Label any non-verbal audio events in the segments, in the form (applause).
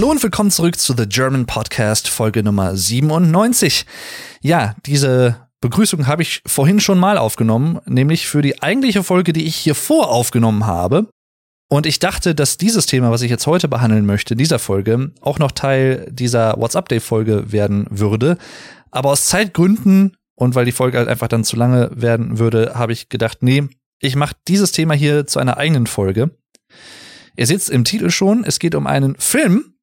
Hallo und willkommen zurück zu The German Podcast, Folge Nummer 97. Ja, diese Begrüßung habe ich vorhin schon mal aufgenommen, nämlich für die eigentliche Folge, die ich hier vor aufgenommen habe. Und ich dachte, dass dieses Thema, was ich jetzt heute behandeln möchte, dieser Folge, auch noch Teil dieser WhatsApp-Day-Folge werden würde. Aber aus Zeitgründen und weil die Folge halt einfach dann zu lange werden würde, habe ich gedacht, nee, ich mache dieses Thema hier zu einer eigenen Folge. Ihr seht es im Titel schon, es geht um einen Film.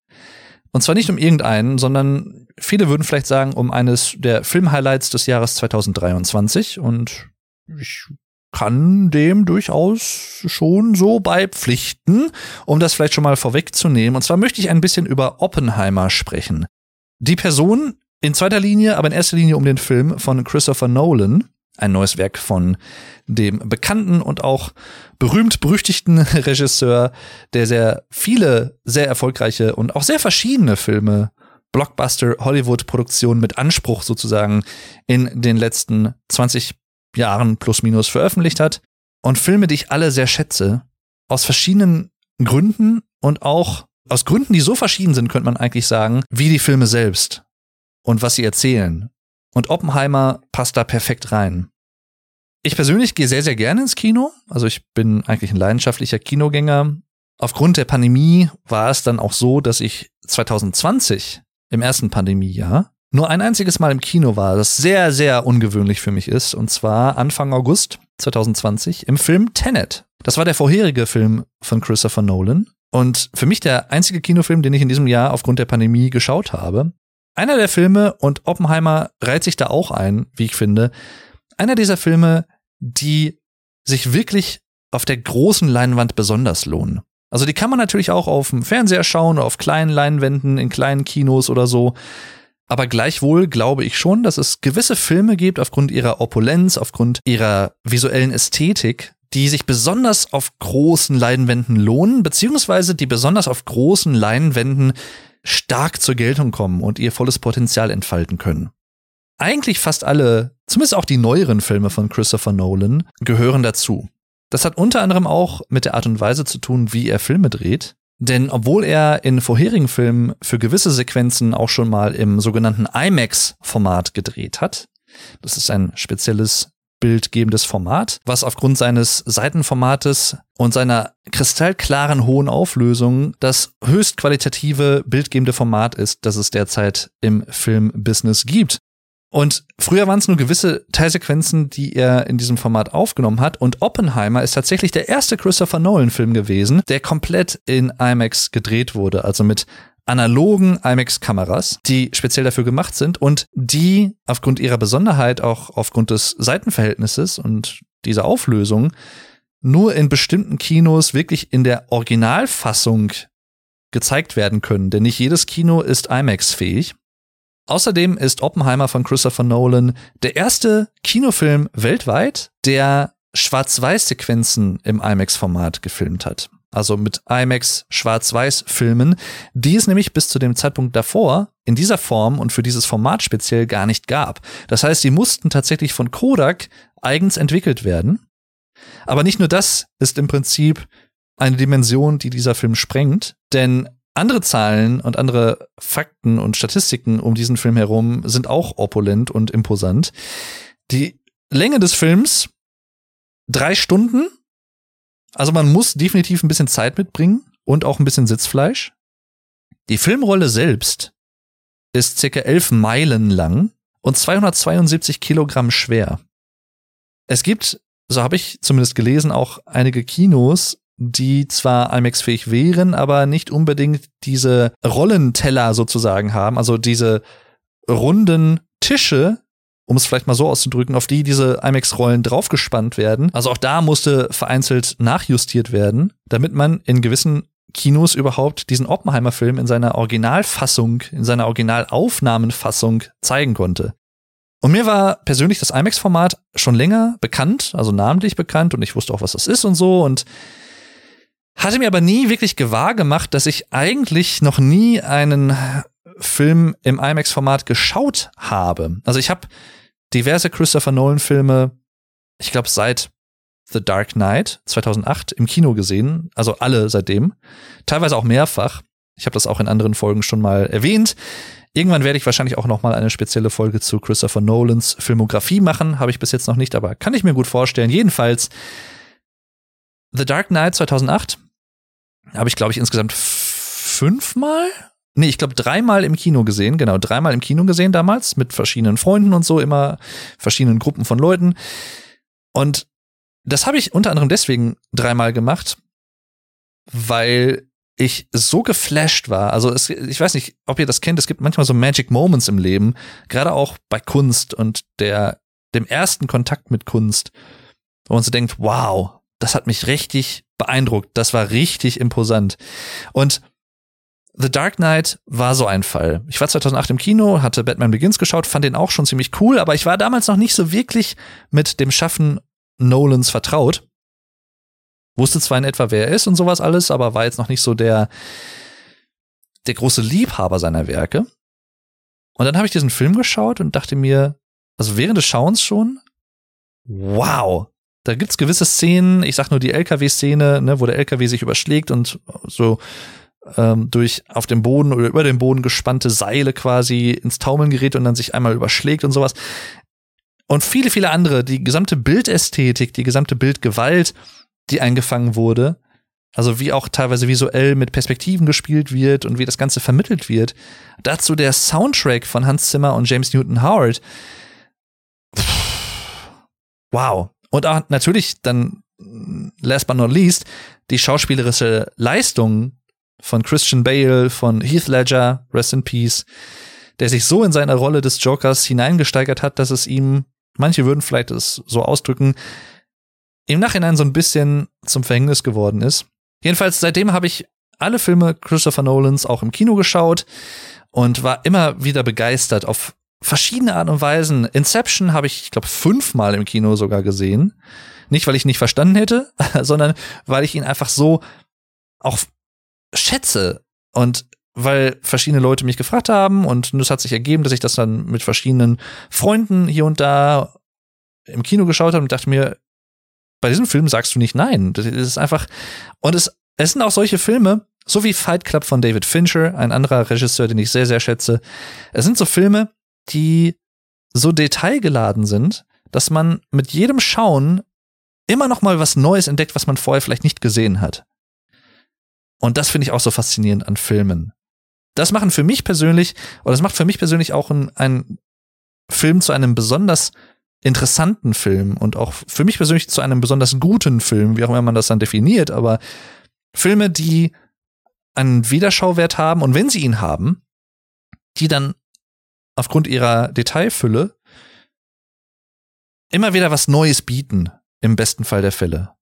Und zwar nicht um irgendeinen, sondern viele würden vielleicht sagen, um eines der Filmhighlights des Jahres 2023. Und ich kann dem durchaus schon so beipflichten, um das vielleicht schon mal vorwegzunehmen. Und zwar möchte ich ein bisschen über Oppenheimer sprechen. Die Person in zweiter Linie, aber in erster Linie um den Film von Christopher Nolan, ein neues Werk von dem bekannten und auch berühmt-berüchtigten (laughs) Regisseur, der sehr viele sehr erfolgreiche und auch sehr verschiedene Filme, Blockbuster Hollywood-Produktionen mit Anspruch sozusagen in den letzten 20 Jahren plus minus veröffentlicht hat. Und Filme, die ich alle sehr schätze, aus verschiedenen Gründen und auch aus Gründen, die so verschieden sind, könnte man eigentlich sagen, wie die Filme selbst und was sie erzählen. Und Oppenheimer passt da perfekt rein. Ich persönlich gehe sehr, sehr gerne ins Kino. Also ich bin eigentlich ein leidenschaftlicher Kinogänger. Aufgrund der Pandemie war es dann auch so, dass ich 2020 im ersten Pandemiejahr nur ein einziges Mal im Kino war, das sehr, sehr ungewöhnlich für mich ist. Und zwar Anfang August 2020 im Film Tenet. Das war der vorherige Film von Christopher Nolan. Und für mich der einzige Kinofilm, den ich in diesem Jahr aufgrund der Pandemie geschaut habe. Einer der Filme, und Oppenheimer reiht sich da auch ein, wie ich finde, einer dieser Filme, die sich wirklich auf der großen Leinwand besonders lohnen. Also die kann man natürlich auch auf dem Fernseher schauen, auf kleinen Leinwänden, in kleinen Kinos oder so. Aber gleichwohl glaube ich schon, dass es gewisse Filme gibt, aufgrund ihrer Opulenz, aufgrund ihrer visuellen Ästhetik, die sich besonders auf großen Leinwänden lohnen, beziehungsweise die besonders auf großen Leinwänden stark zur Geltung kommen und ihr volles Potenzial entfalten können. Eigentlich fast alle, zumindest auch die neueren Filme von Christopher Nolan, gehören dazu. Das hat unter anderem auch mit der Art und Weise zu tun, wie er Filme dreht. Denn obwohl er in vorherigen Filmen für gewisse Sequenzen auch schon mal im sogenannten IMAX-Format gedreht hat, das ist ein spezielles bildgebendes Format, was aufgrund seines Seitenformates und seiner kristallklaren hohen Auflösung das höchst qualitative bildgebende Format ist, das es derzeit im Filmbusiness gibt. Und früher waren es nur gewisse Teilsequenzen, die er in diesem Format aufgenommen hat. Und Oppenheimer ist tatsächlich der erste Christopher Nolan-Film gewesen, der komplett in IMAX gedreht wurde, also mit analogen IMAX-Kameras, die speziell dafür gemacht sind und die aufgrund ihrer Besonderheit, auch aufgrund des Seitenverhältnisses und dieser Auflösung, nur in bestimmten Kinos wirklich in der Originalfassung gezeigt werden können. Denn nicht jedes Kino ist IMAX-fähig. Außerdem ist Oppenheimer von Christopher Nolan der erste Kinofilm weltweit, der Schwarz-Weiß-Sequenzen im IMAX-Format gefilmt hat also mit IMAX Schwarz-Weiß-Filmen, die es nämlich bis zu dem Zeitpunkt davor in dieser Form und für dieses Format speziell gar nicht gab. Das heißt, sie mussten tatsächlich von Kodak eigens entwickelt werden. Aber nicht nur das ist im Prinzip eine Dimension, die dieser Film sprengt, denn andere Zahlen und andere Fakten und Statistiken um diesen Film herum sind auch opulent und imposant. Die Länge des Films drei Stunden also man muss definitiv ein bisschen Zeit mitbringen und auch ein bisschen Sitzfleisch. Die Filmrolle selbst ist circa elf Meilen lang und 272 Kilogramm schwer. Es gibt, so habe ich zumindest gelesen, auch einige Kinos, die zwar IMAX-fähig wären, aber nicht unbedingt diese Rollenteller sozusagen haben, also diese runden Tische, um es vielleicht mal so auszudrücken, auf die diese IMAX-Rollen draufgespannt werden. Also auch da musste vereinzelt nachjustiert werden, damit man in gewissen Kinos überhaupt diesen Oppenheimer-Film in seiner Originalfassung, in seiner Originalaufnahmenfassung zeigen konnte. Und mir war persönlich das IMAX-Format schon länger bekannt, also namentlich bekannt und ich wusste auch, was das ist und so und hatte mir aber nie wirklich gewahr gemacht, dass ich eigentlich noch nie einen Film im IMAX-Format geschaut habe. Also ich habe diverse Christopher Nolan-Filme, ich glaube seit The Dark Knight 2008 im Kino gesehen, also alle seitdem, teilweise auch mehrfach. Ich habe das auch in anderen Folgen schon mal erwähnt. Irgendwann werde ich wahrscheinlich auch noch mal eine spezielle Folge zu Christopher Nolans Filmografie machen. Habe ich bis jetzt noch nicht, aber kann ich mir gut vorstellen. Jedenfalls The Dark Knight 2008 habe ich, glaube ich, insgesamt fünfmal Nee, ich glaube dreimal im Kino gesehen, genau, dreimal im Kino gesehen damals, mit verschiedenen Freunden und so, immer verschiedenen Gruppen von Leuten. Und das habe ich unter anderem deswegen dreimal gemacht, weil ich so geflasht war. Also es, ich weiß nicht, ob ihr das kennt, es gibt manchmal so Magic Moments im Leben, gerade auch bei Kunst und der, dem ersten Kontakt mit Kunst, wo man so denkt, wow, das hat mich richtig beeindruckt, das war richtig imposant. Und The Dark Knight war so ein Fall. Ich war 2008 im Kino, hatte Batman Begins geschaut, fand den auch schon ziemlich cool, aber ich war damals noch nicht so wirklich mit dem Schaffen Nolans vertraut. Wusste zwar in etwa, wer er ist und sowas alles, aber war jetzt noch nicht so der, der große Liebhaber seiner Werke. Und dann habe ich diesen Film geschaut und dachte mir, also während des Schauens schon, wow, da gibt's gewisse Szenen, ich sag nur die LKW-Szene, ne, wo der LKW sich überschlägt und so ähm, durch auf dem Boden oder über den Boden gespannte Seile quasi ins Taumeln gerät und dann sich einmal überschlägt und sowas. Und viele, viele andere, die gesamte Bildästhetik, die gesamte Bildgewalt, die eingefangen wurde, also wie auch teilweise visuell mit Perspektiven gespielt wird und wie das Ganze vermittelt wird. Dazu der Soundtrack von Hans Zimmer und James Newton Howard. Wow. Und auch natürlich dann, last but not least, die schauspielerische Leistung von Christian Bale, von Heath Ledger, Rest in Peace, der sich so in seine Rolle des Jokers hineingesteigert hat, dass es ihm, manche würden vielleicht es so ausdrücken, im Nachhinein so ein bisschen zum Verhängnis geworden ist. Jedenfalls seitdem habe ich alle Filme Christopher Nolans auch im Kino geschaut und war immer wieder begeistert auf verschiedene Art und Weisen. Inception habe ich, ich glaube, fünfmal im Kino sogar gesehen. Nicht, weil ich nicht verstanden hätte, (laughs) sondern weil ich ihn einfach so auch schätze. Und weil verschiedene Leute mich gefragt haben und es hat sich ergeben, dass ich das dann mit verschiedenen Freunden hier und da im Kino geschaut habe und dachte mir, bei diesem Film sagst du nicht nein. Das ist einfach, und es, es sind auch solche Filme, so wie Fight Club von David Fincher, ein anderer Regisseur, den ich sehr, sehr schätze. Es sind so Filme, die so detailgeladen sind, dass man mit jedem Schauen immer noch mal was Neues entdeckt, was man vorher vielleicht nicht gesehen hat. Und das finde ich auch so faszinierend an Filmen. Das machen für mich persönlich, oder das macht für mich persönlich auch ein, ein Film zu einem besonders interessanten Film und auch für mich persönlich zu einem besonders guten Film, wie auch immer man das dann definiert, aber Filme, die einen Wiederschauwert haben und wenn sie ihn haben, die dann aufgrund ihrer Detailfülle immer wieder was Neues bieten, im besten Fall der Fälle.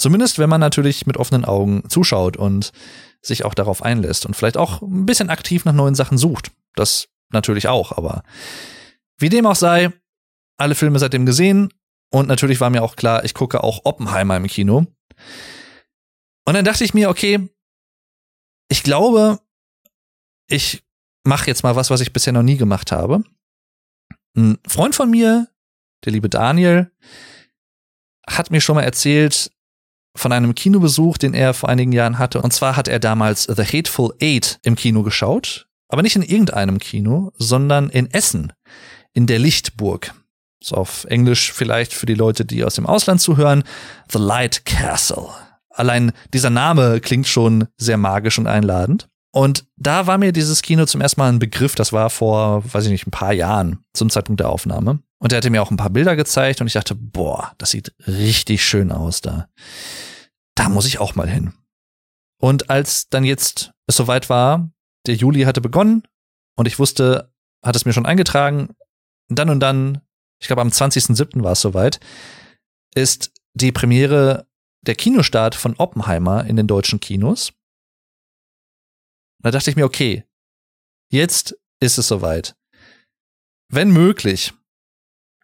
Zumindest, wenn man natürlich mit offenen Augen zuschaut und sich auch darauf einlässt und vielleicht auch ein bisschen aktiv nach neuen Sachen sucht. Das natürlich auch, aber wie dem auch sei, alle Filme seitdem gesehen und natürlich war mir auch klar, ich gucke auch Oppenheimer im Kino. Und dann dachte ich mir, okay, ich glaube, ich mache jetzt mal was, was ich bisher noch nie gemacht habe. Ein Freund von mir, der liebe Daniel, hat mir schon mal erzählt, von einem Kinobesuch, den er vor einigen Jahren hatte. Und zwar hat er damals The Hateful Eight im Kino geschaut, aber nicht in irgendeinem Kino, sondern in Essen, in der Lichtburg. So auf Englisch vielleicht für die Leute, die aus dem Ausland zuhören, The Light Castle. Allein dieser Name klingt schon sehr magisch und einladend. Und da war mir dieses Kino zum ersten Mal ein Begriff, das war vor, weiß ich nicht, ein paar Jahren zum Zeitpunkt der Aufnahme. Und er hatte mir auch ein paar Bilder gezeigt und ich dachte, boah, das sieht richtig schön aus da. Da muss ich auch mal hin. Und als dann jetzt es soweit war, der Juli hatte begonnen und ich wusste, hat es mir schon eingetragen, dann und dann, ich glaube am 20.07. war es soweit, ist die Premiere der Kinostart von Oppenheimer in den deutschen Kinos. Da dachte ich mir, okay, jetzt ist es soweit. Wenn möglich,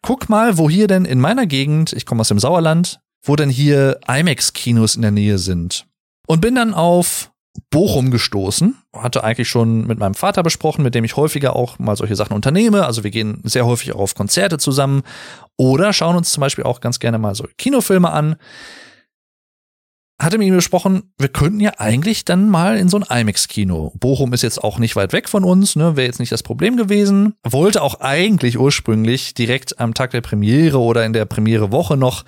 guck mal, wo hier denn in meiner Gegend, ich komme aus dem Sauerland, wo denn hier IMAX-Kinos in der Nähe sind. Und bin dann auf Bochum gestoßen. Hatte eigentlich schon mit meinem Vater besprochen, mit dem ich häufiger auch mal solche Sachen unternehme. Also wir gehen sehr häufig auch auf Konzerte zusammen oder schauen uns zum Beispiel auch ganz gerne mal so Kinofilme an. Hatte mit ihm gesprochen, wir könnten ja eigentlich dann mal in so ein IMAX-Kino. Bochum ist jetzt auch nicht weit weg von uns, ne, wäre jetzt nicht das Problem gewesen. Wollte auch eigentlich ursprünglich direkt am Tag der Premiere oder in der Premiere-Woche noch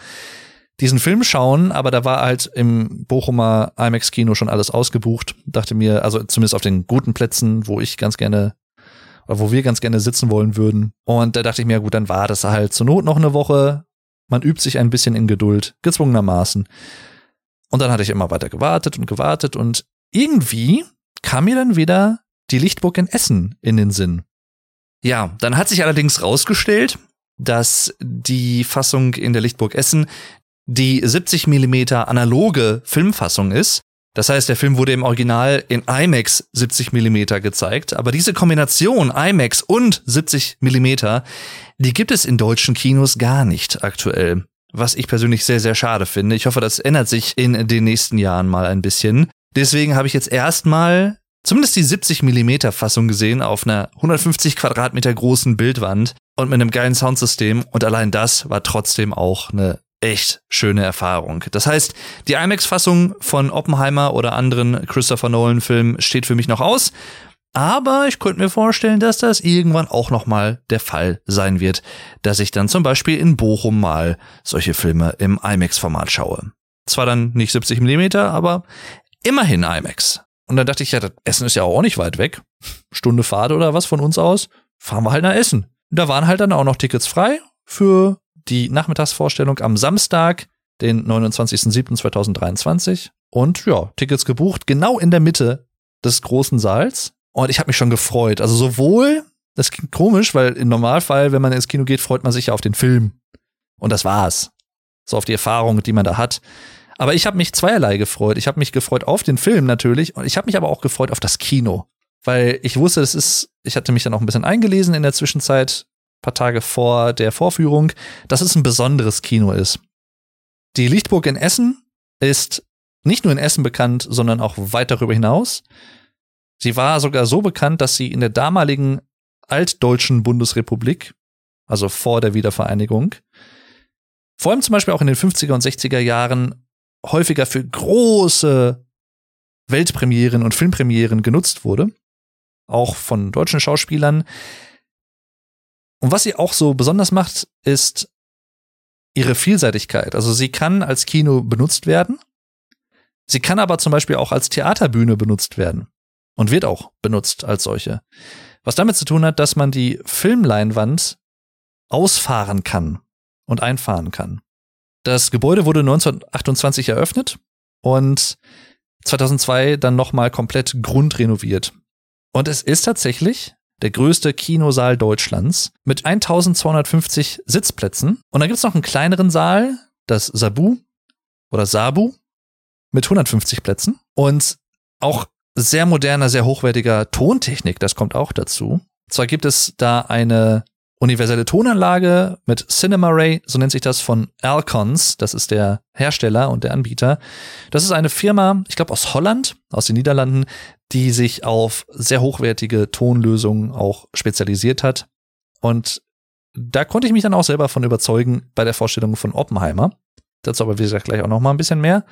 diesen Film schauen, aber da war halt im Bochumer IMAX-Kino schon alles ausgebucht. Dachte mir, also zumindest auf den guten Plätzen, wo ich ganz gerne oder wo wir ganz gerne sitzen wollen würden. Und da dachte ich mir, gut, dann war das halt zur Not noch eine Woche. Man übt sich ein bisschen in Geduld, gezwungenermaßen. Und dann hatte ich immer weiter gewartet und gewartet und irgendwie kam mir dann wieder die Lichtburg in Essen in den Sinn. Ja, dann hat sich allerdings rausgestellt, dass die Fassung in der Lichtburg Essen die 70 Millimeter analoge Filmfassung ist. Das heißt, der Film wurde im Original in IMAX 70 Millimeter gezeigt, aber diese Kombination IMAX und 70 Millimeter, die gibt es in deutschen Kinos gar nicht aktuell. Was ich persönlich sehr, sehr schade finde. Ich hoffe, das ändert sich in den nächsten Jahren mal ein bisschen. Deswegen habe ich jetzt erstmal zumindest die 70 Millimeter Fassung gesehen auf einer 150 Quadratmeter großen Bildwand und mit einem geilen Soundsystem. Und allein das war trotzdem auch eine echt schöne Erfahrung. Das heißt, die IMAX-Fassung von Oppenheimer oder anderen Christopher Nolan-Filmen steht für mich noch aus. Aber ich könnte mir vorstellen, dass das irgendwann auch nochmal der Fall sein wird, dass ich dann zum Beispiel in Bochum mal solche Filme im IMAX-Format schaue. Zwar dann nicht 70 Millimeter, aber immerhin IMAX. Und dann dachte ich, ja, das Essen ist ja auch nicht weit weg. Stunde Fahrt oder was von uns aus. Fahren wir halt nach Essen. Da waren halt dann auch noch Tickets frei für die Nachmittagsvorstellung am Samstag, den 29.07.2023. Und ja, Tickets gebucht, genau in der Mitte des großen Saals. Und ich habe mich schon gefreut. Also sowohl, das klingt komisch, weil im Normalfall, wenn man ins Kino geht, freut man sich ja auf den Film. Und das war's. So auf die Erfahrung, die man da hat. Aber ich habe mich zweierlei gefreut. Ich habe mich gefreut auf den Film natürlich. Und ich habe mich aber auch gefreut auf das Kino. Weil ich wusste, das ist, ich hatte mich dann auch ein bisschen eingelesen in der Zwischenzeit, paar Tage vor der Vorführung, dass es ein besonderes Kino ist. Die Lichtburg in Essen ist nicht nur in Essen bekannt, sondern auch weit darüber hinaus. Sie war sogar so bekannt, dass sie in der damaligen altdeutschen Bundesrepublik, also vor der Wiedervereinigung, vor allem zum Beispiel auch in den 50er und 60er Jahren häufiger für große Weltpremieren und Filmpremieren genutzt wurde, auch von deutschen Schauspielern, und was sie auch so besonders macht, ist ihre Vielseitigkeit. Also sie kann als Kino benutzt werden. Sie kann aber zum Beispiel auch als Theaterbühne benutzt werden. Und wird auch benutzt als solche. Was damit zu tun hat, dass man die Filmleinwand ausfahren kann und einfahren kann. Das Gebäude wurde 1928 eröffnet und 2002 dann nochmal komplett grundrenoviert. Und es ist tatsächlich der größte Kinosaal Deutschlands mit 1250 Sitzplätzen. Und dann gibt's noch einen kleineren Saal, das Sabu oder Sabu mit 150 Plätzen und auch sehr moderner, sehr hochwertiger Tontechnik, das kommt auch dazu. Zwar gibt es da eine universelle Tonanlage mit Cinema Ray, so nennt sich das von Alcons, das ist der Hersteller und der Anbieter. Das ist eine Firma, ich glaube aus Holland, aus den Niederlanden, die sich auf sehr hochwertige Tonlösungen auch spezialisiert hat. Und da konnte ich mich dann auch selber von überzeugen bei der Vorstellung von Oppenheimer. Dazu aber, wie gesagt, gleich auch noch mal ein bisschen mehr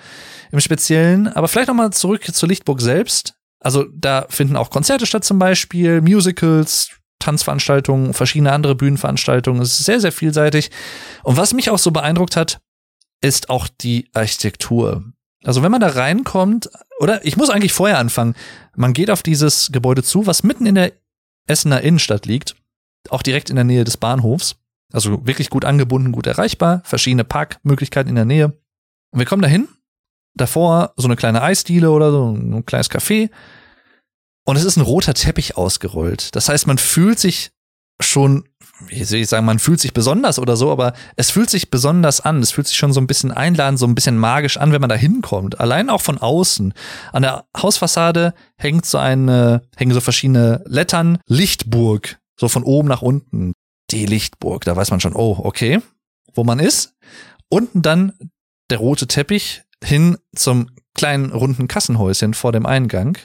im Speziellen. Aber vielleicht noch mal zurück zur Lichtburg selbst. Also da finden auch Konzerte statt zum Beispiel, Musicals, Tanzveranstaltungen, verschiedene andere Bühnenveranstaltungen. Es ist sehr, sehr vielseitig. Und was mich auch so beeindruckt hat, ist auch die Architektur. Also wenn man da reinkommt, oder ich muss eigentlich vorher anfangen, man geht auf dieses Gebäude zu, was mitten in der Essener Innenstadt liegt, auch direkt in der Nähe des Bahnhofs. Also wirklich gut angebunden, gut erreichbar, verschiedene Parkmöglichkeiten in der Nähe. Und wir kommen dahin, davor so eine kleine Eisdiele oder so ein kleines Café und es ist ein roter Teppich ausgerollt. Das heißt, man fühlt sich schon, wie soll ich sagen, man fühlt sich besonders oder so, aber es fühlt sich besonders an. Es fühlt sich schon so ein bisschen einladend, so ein bisschen magisch an, wenn man da hinkommt. Allein auch von außen. An der Hausfassade hängt so eine, hängen so verschiedene Lettern. Lichtburg. So von oben nach unten. Die Lichtburg. Da weiß man schon, oh, okay, wo man ist. Unten dann der rote Teppich hin zum kleinen runden Kassenhäuschen vor dem Eingang.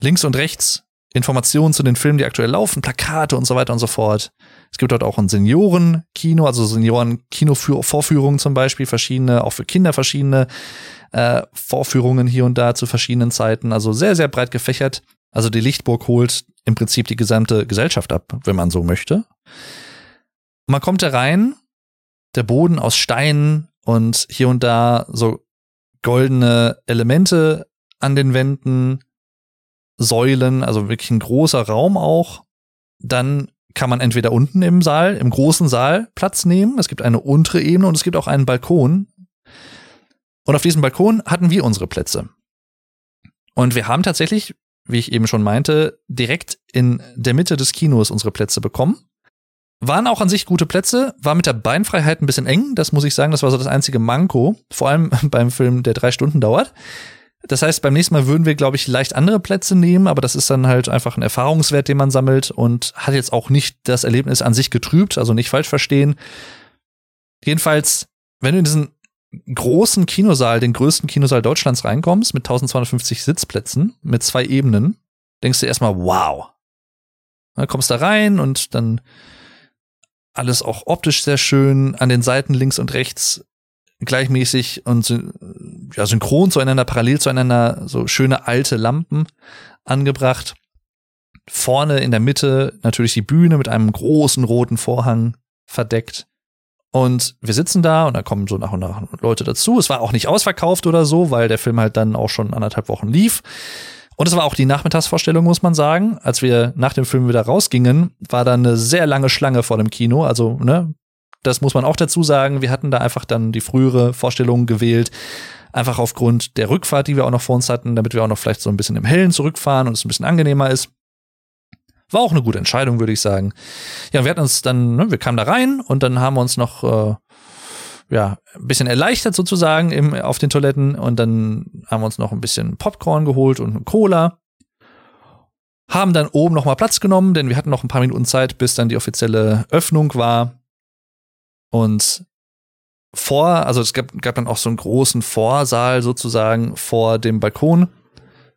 Links und rechts Informationen zu den Filmen, die aktuell laufen, Plakate und so weiter und so fort. Es gibt dort auch ein Seniorenkino, also Senioren-Kino-Vorführungen zum Beispiel, verschiedene, auch für Kinder verschiedene äh, Vorführungen hier und da zu verschiedenen Zeiten. Also sehr, sehr breit gefächert. Also die Lichtburg holt im Prinzip die gesamte Gesellschaft ab, wenn man so möchte. Man kommt da rein, der Boden aus Steinen und hier und da so goldene Elemente an den Wänden, Säulen, also wirklich ein großer Raum auch. Dann kann man entweder unten im Saal, im großen Saal Platz nehmen. Es gibt eine untere Ebene und es gibt auch einen Balkon. Und auf diesem Balkon hatten wir unsere Plätze. Und wir haben tatsächlich, wie ich eben schon meinte, direkt in der Mitte des Kinos unsere Plätze bekommen. Waren auch an sich gute Plätze, war mit der Beinfreiheit ein bisschen eng, das muss ich sagen, das war so das einzige Manko, vor allem (laughs) beim Film, der drei Stunden dauert. Das heißt, beim nächsten Mal würden wir, glaube ich, leicht andere Plätze nehmen, aber das ist dann halt einfach ein Erfahrungswert, den man sammelt und hat jetzt auch nicht das Erlebnis an sich getrübt, also nicht falsch verstehen. Jedenfalls, wenn du in diesen großen Kinosaal, den größten Kinosaal Deutschlands reinkommst, mit 1250 Sitzplätzen, mit zwei Ebenen, denkst du erstmal, wow. Dann kommst da rein und dann alles auch optisch sehr schön, an den Seiten links und rechts gleichmäßig und ja, synchron zueinander, parallel zueinander, so schöne alte Lampen angebracht. Vorne in der Mitte natürlich die Bühne mit einem großen roten Vorhang verdeckt. Und wir sitzen da und da kommen so nach und nach Leute dazu. Es war auch nicht ausverkauft oder so, weil der Film halt dann auch schon anderthalb Wochen lief. Und es war auch die Nachmittagsvorstellung, muss man sagen. Als wir nach dem Film wieder rausgingen, war da eine sehr lange Schlange vor dem Kino. Also, ne, das muss man auch dazu sagen. Wir hatten da einfach dann die frühere Vorstellung gewählt. Einfach aufgrund der Rückfahrt, die wir auch noch vor uns hatten, damit wir auch noch vielleicht so ein bisschen im Hellen zurückfahren und es ein bisschen angenehmer ist. War auch eine gute Entscheidung, würde ich sagen. Ja, wir hatten uns dann, ne, wir kamen da rein und dann haben wir uns noch äh, ja, ein bisschen erleichtert sozusagen im, auf den Toiletten und dann haben wir uns noch ein bisschen Popcorn geholt und Cola. Haben dann oben noch mal Platz genommen, denn wir hatten noch ein paar Minuten Zeit, bis dann die offizielle Öffnung war. Und vor, also es gab, gab dann auch so einen großen Vorsaal sozusagen vor dem Balkon,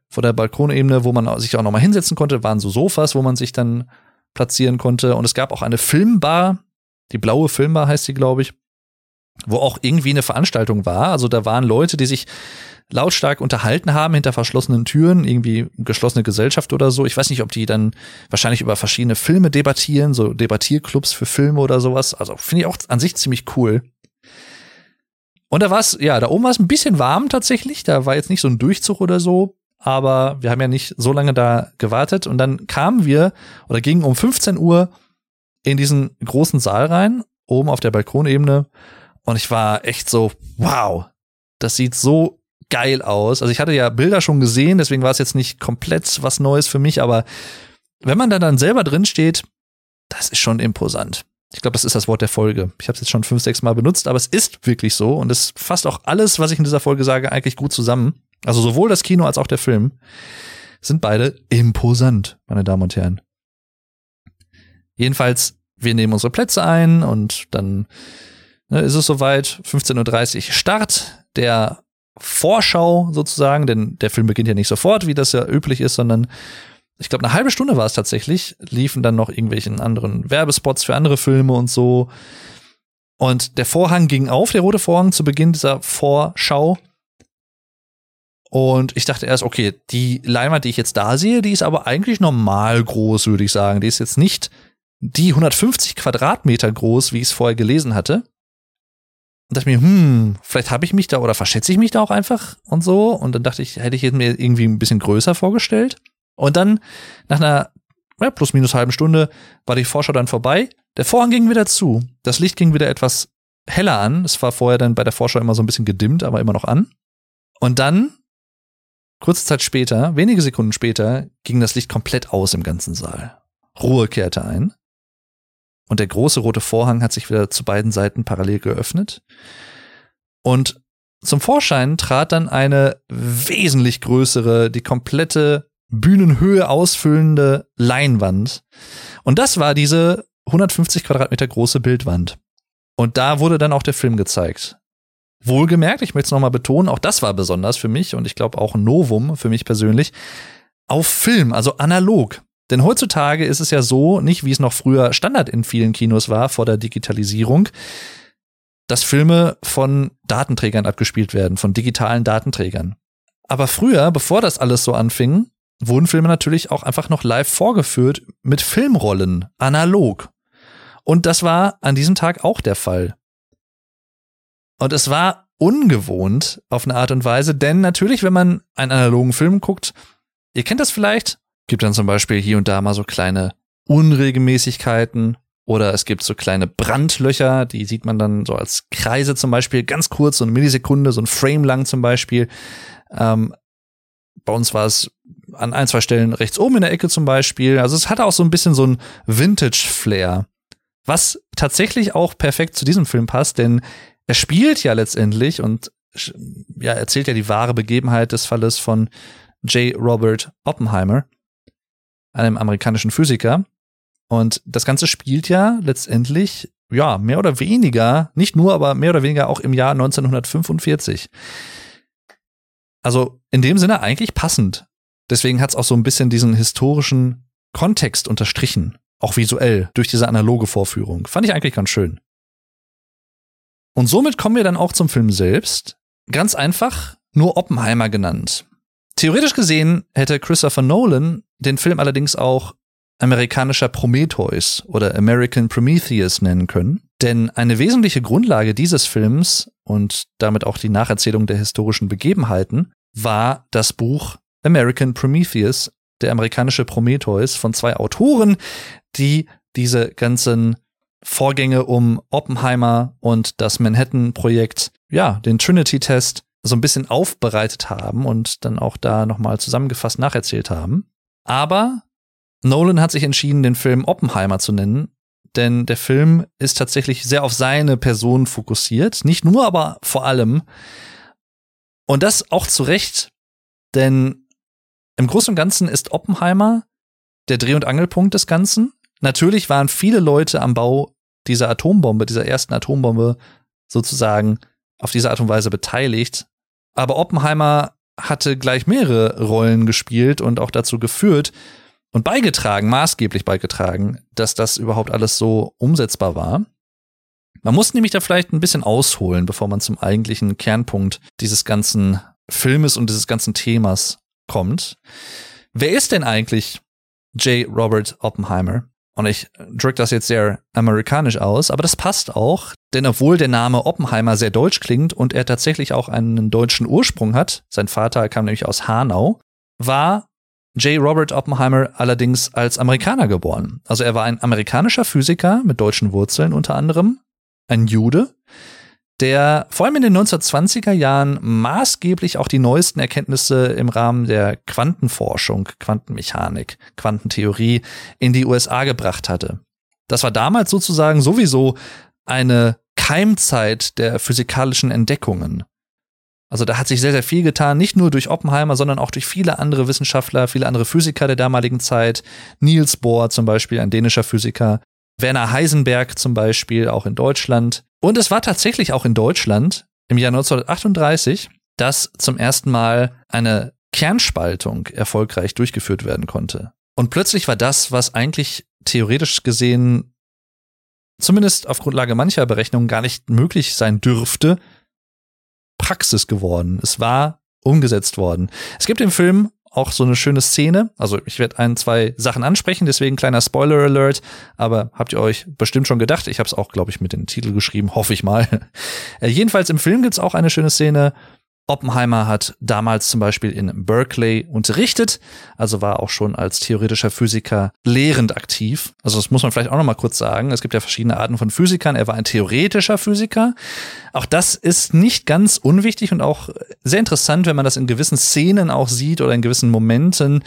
vor der Balkonebene, wo man sich auch noch mal hinsetzen konnte, waren so Sofas, wo man sich dann platzieren konnte. Und es gab auch eine Filmbar, die blaue Filmbar heißt sie, glaube ich, wo auch irgendwie eine Veranstaltung war. Also da waren Leute, die sich lautstark unterhalten haben hinter verschlossenen Türen, irgendwie geschlossene Gesellschaft oder so. Ich weiß nicht, ob die dann wahrscheinlich über verschiedene Filme debattieren, so Debattierclubs für Filme oder sowas. Also finde ich auch an sich ziemlich cool. Und da war es, ja, da oben war es ein bisschen warm tatsächlich. Da war jetzt nicht so ein Durchzug oder so. Aber wir haben ja nicht so lange da gewartet. Und dann kamen wir oder gingen um 15 Uhr in diesen großen Saal rein, oben auf der Balkonebene. Und ich war echt so, wow, das sieht so geil aus. Also ich hatte ja Bilder schon gesehen, deswegen war es jetzt nicht komplett was Neues für mich, aber wenn man da dann selber drin steht, das ist schon imposant. Ich glaube, das ist das Wort der Folge. Ich habe es jetzt schon fünf, sechs Mal benutzt, aber es ist wirklich so und es fasst auch alles, was ich in dieser Folge sage, eigentlich gut zusammen. Also sowohl das Kino als auch der Film sind beide imposant, meine Damen und Herren. Jedenfalls, wir nehmen unsere Plätze ein und dann ne, ist es soweit, 15.30 Uhr Start der Vorschau sozusagen, denn der Film beginnt ja nicht sofort, wie das ja üblich ist, sondern ich glaube, eine halbe Stunde war es tatsächlich, liefen dann noch irgendwelchen anderen Werbespots für andere Filme und so. Und der Vorhang ging auf, der rote Vorhang zu Beginn dieser Vorschau. Und ich dachte erst, okay, die Leinwand, die ich jetzt da sehe, die ist aber eigentlich normal groß, würde ich sagen. Die ist jetzt nicht die 150 Quadratmeter groß, wie ich es vorher gelesen hatte. Und dachte mir, hm, vielleicht habe ich mich da oder verschätze ich mich da auch einfach und so. Und dann dachte ich, hätte ich mir irgendwie ein bisschen größer vorgestellt. Und dann, nach einer ja, plus minus halben Stunde, war die Vorschau dann vorbei. Der Vorhang ging wieder zu. Das Licht ging wieder etwas heller an. Es war vorher dann bei der Vorschau immer so ein bisschen gedimmt, aber immer noch an. Und dann, kurze Zeit später, wenige Sekunden später, ging das Licht komplett aus im ganzen Saal. Ruhe kehrte ein. Und der große rote Vorhang hat sich wieder zu beiden Seiten parallel geöffnet. Und zum Vorschein trat dann eine wesentlich größere, die komplette Bühnenhöhe ausfüllende Leinwand. Und das war diese 150 Quadratmeter große Bildwand. Und da wurde dann auch der Film gezeigt. Wohlgemerkt, ich möchte es nochmal betonen, auch das war besonders für mich und ich glaube auch ein Novum für mich persönlich. Auf Film, also analog. Denn heutzutage ist es ja so, nicht wie es noch früher Standard in vielen Kinos war vor der Digitalisierung, dass Filme von Datenträgern abgespielt werden, von digitalen Datenträgern. Aber früher, bevor das alles so anfing, wurden Filme natürlich auch einfach noch live vorgeführt mit Filmrollen, analog. Und das war an diesem Tag auch der Fall. Und es war ungewohnt auf eine Art und Weise, denn natürlich, wenn man einen analogen Film guckt, ihr kennt das vielleicht, gibt dann zum Beispiel hier und da mal so kleine Unregelmäßigkeiten oder es gibt so kleine Brandlöcher, die sieht man dann so als Kreise zum Beispiel, ganz kurz, so eine Millisekunde, so ein Frame lang zum Beispiel. Ähm, bei uns war es an ein, zwei Stellen rechts oben in der Ecke zum Beispiel. Also es hatte auch so ein bisschen so ein Vintage-Flair. Was tatsächlich auch perfekt zu diesem Film passt, denn er spielt ja letztendlich und ja, erzählt ja die wahre Begebenheit des Falles von J. Robert Oppenheimer, einem amerikanischen Physiker. Und das Ganze spielt ja letztendlich, ja, mehr oder weniger, nicht nur, aber mehr oder weniger auch im Jahr 1945. Also in dem Sinne eigentlich passend. Deswegen hat es auch so ein bisschen diesen historischen Kontext unterstrichen, auch visuell, durch diese analoge Vorführung. Fand ich eigentlich ganz schön. Und somit kommen wir dann auch zum Film selbst. Ganz einfach, nur Oppenheimer genannt. Theoretisch gesehen hätte Christopher Nolan den Film allerdings auch amerikanischer Prometheus oder American Prometheus nennen können. Denn eine wesentliche Grundlage dieses Films und damit auch die Nacherzählung der historischen Begebenheiten war das Buch American Prometheus, der amerikanische Prometheus von zwei Autoren, die diese ganzen Vorgänge um Oppenheimer und das Manhattan-Projekt, ja, den Trinity-Test so ein bisschen aufbereitet haben und dann auch da nochmal zusammengefasst nacherzählt haben. Aber Nolan hat sich entschieden, den Film Oppenheimer zu nennen, denn der Film ist tatsächlich sehr auf seine Person fokussiert. Nicht nur, aber vor allem. Und das auch zu Recht, denn im Großen und Ganzen ist Oppenheimer der Dreh- und Angelpunkt des Ganzen. Natürlich waren viele Leute am Bau dieser Atombombe, dieser ersten Atombombe sozusagen auf diese Art und Weise beteiligt. Aber Oppenheimer hatte gleich mehrere Rollen gespielt und auch dazu geführt und beigetragen, maßgeblich beigetragen, dass das überhaupt alles so umsetzbar war. Man muss nämlich da vielleicht ein bisschen ausholen, bevor man zum eigentlichen Kernpunkt dieses ganzen Filmes und dieses ganzen Themas kommt. Wer ist denn eigentlich J. Robert Oppenheimer? Und ich drücke das jetzt sehr amerikanisch aus, aber das passt auch, denn obwohl der Name Oppenheimer sehr deutsch klingt und er tatsächlich auch einen deutschen Ursprung hat, sein Vater kam nämlich aus Hanau, war J. Robert Oppenheimer allerdings als Amerikaner geboren. Also er war ein amerikanischer Physiker mit deutschen Wurzeln unter anderem, ein Jude, der vor allem in den 1920er Jahren maßgeblich auch die neuesten Erkenntnisse im Rahmen der Quantenforschung, Quantenmechanik, Quantentheorie in die USA gebracht hatte. Das war damals sozusagen sowieso eine Keimzeit der physikalischen Entdeckungen. Also da hat sich sehr, sehr viel getan, nicht nur durch Oppenheimer, sondern auch durch viele andere Wissenschaftler, viele andere Physiker der damaligen Zeit. Niels Bohr zum Beispiel, ein dänischer Physiker. Werner Heisenberg zum Beispiel, auch in Deutschland. Und es war tatsächlich auch in Deutschland im Jahr 1938, dass zum ersten Mal eine Kernspaltung erfolgreich durchgeführt werden konnte. Und plötzlich war das, was eigentlich theoretisch gesehen zumindest auf Grundlage mancher Berechnungen gar nicht möglich sein dürfte, Praxis geworden. Es war umgesetzt worden. Es gibt im Film auch so eine schöne Szene. Also ich werde ein, zwei Sachen ansprechen, deswegen kleiner Spoiler Alert. Aber habt ihr euch bestimmt schon gedacht? Ich habe es auch, glaube ich, mit dem Titel geschrieben, hoffe ich mal. (laughs) Äh, jedenfalls im Film gibt's auch eine schöne Szene, Oppenheimer hat damals zum Beispiel in Berkeley unterrichtet, also war auch schon als theoretischer Physiker lehrend aktiv. Also das muss man vielleicht auch noch mal kurz sagen. Es gibt ja verschiedene Arten von Physikern. Er war ein theoretischer Physiker. Auch das ist nicht ganz unwichtig und auch sehr interessant, wenn man das in gewissen Szenen auch sieht oder in gewissen Momenten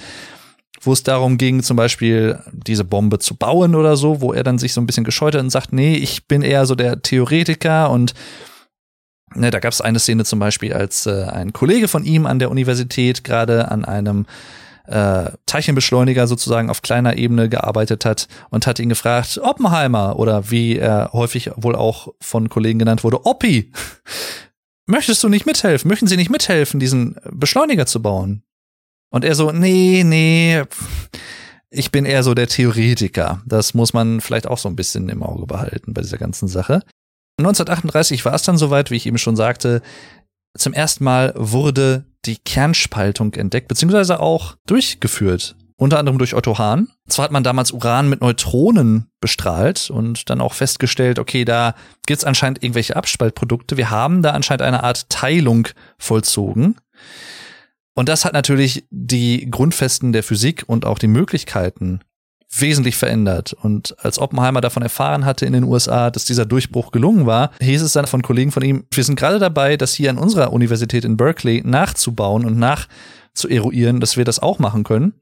wo es darum ging, zum Beispiel diese Bombe zu bauen oder so, wo er dann sich so ein bisschen gescheut hat und sagt, nee, ich bin eher so der Theoretiker und Ne, da gab es eine Szene zum Beispiel, als äh, ein Kollege von ihm an der Universität gerade an einem äh, Teilchenbeschleuniger sozusagen auf kleiner Ebene gearbeitet hat und hat ihn gefragt, Oppenheimer oder wie er häufig wohl auch von Kollegen genannt wurde, Oppi, möchtest du nicht mithelfen? Möchten Sie nicht mithelfen, diesen Beschleuniger zu bauen? Und er so, nee, nee, Ich bin eher so der Theoretiker. Das muss man vielleicht auch so ein bisschen im Auge behalten bei dieser ganzen Sache. 1938 war es dann soweit, wie ich eben schon sagte, zum ersten Mal wurde die Kernspaltung entdeckt, beziehungsweise auch durchgeführt. Unter anderem durch Otto Hahn. Zwar hat man damals Uran mit Neutronen bestrahlt und dann auch festgestellt, okay, da gibt's anscheinend irgendwelche Abspaltprodukte. Wir haben da anscheinend eine Art Teilung vollzogen. Und das hat natürlich die Grundfesten der Physik und auch die Möglichkeiten wesentlich verändert. Und als Oppenheimer davon erfahren hatte in den USA, dass dieser Durchbruch gelungen war, hieß es dann von Kollegen von ihm, wir sind gerade dabei, das hier an unserer Universität in Berkeley nachzubauen und nachzueruieren, dass wir das auch machen können.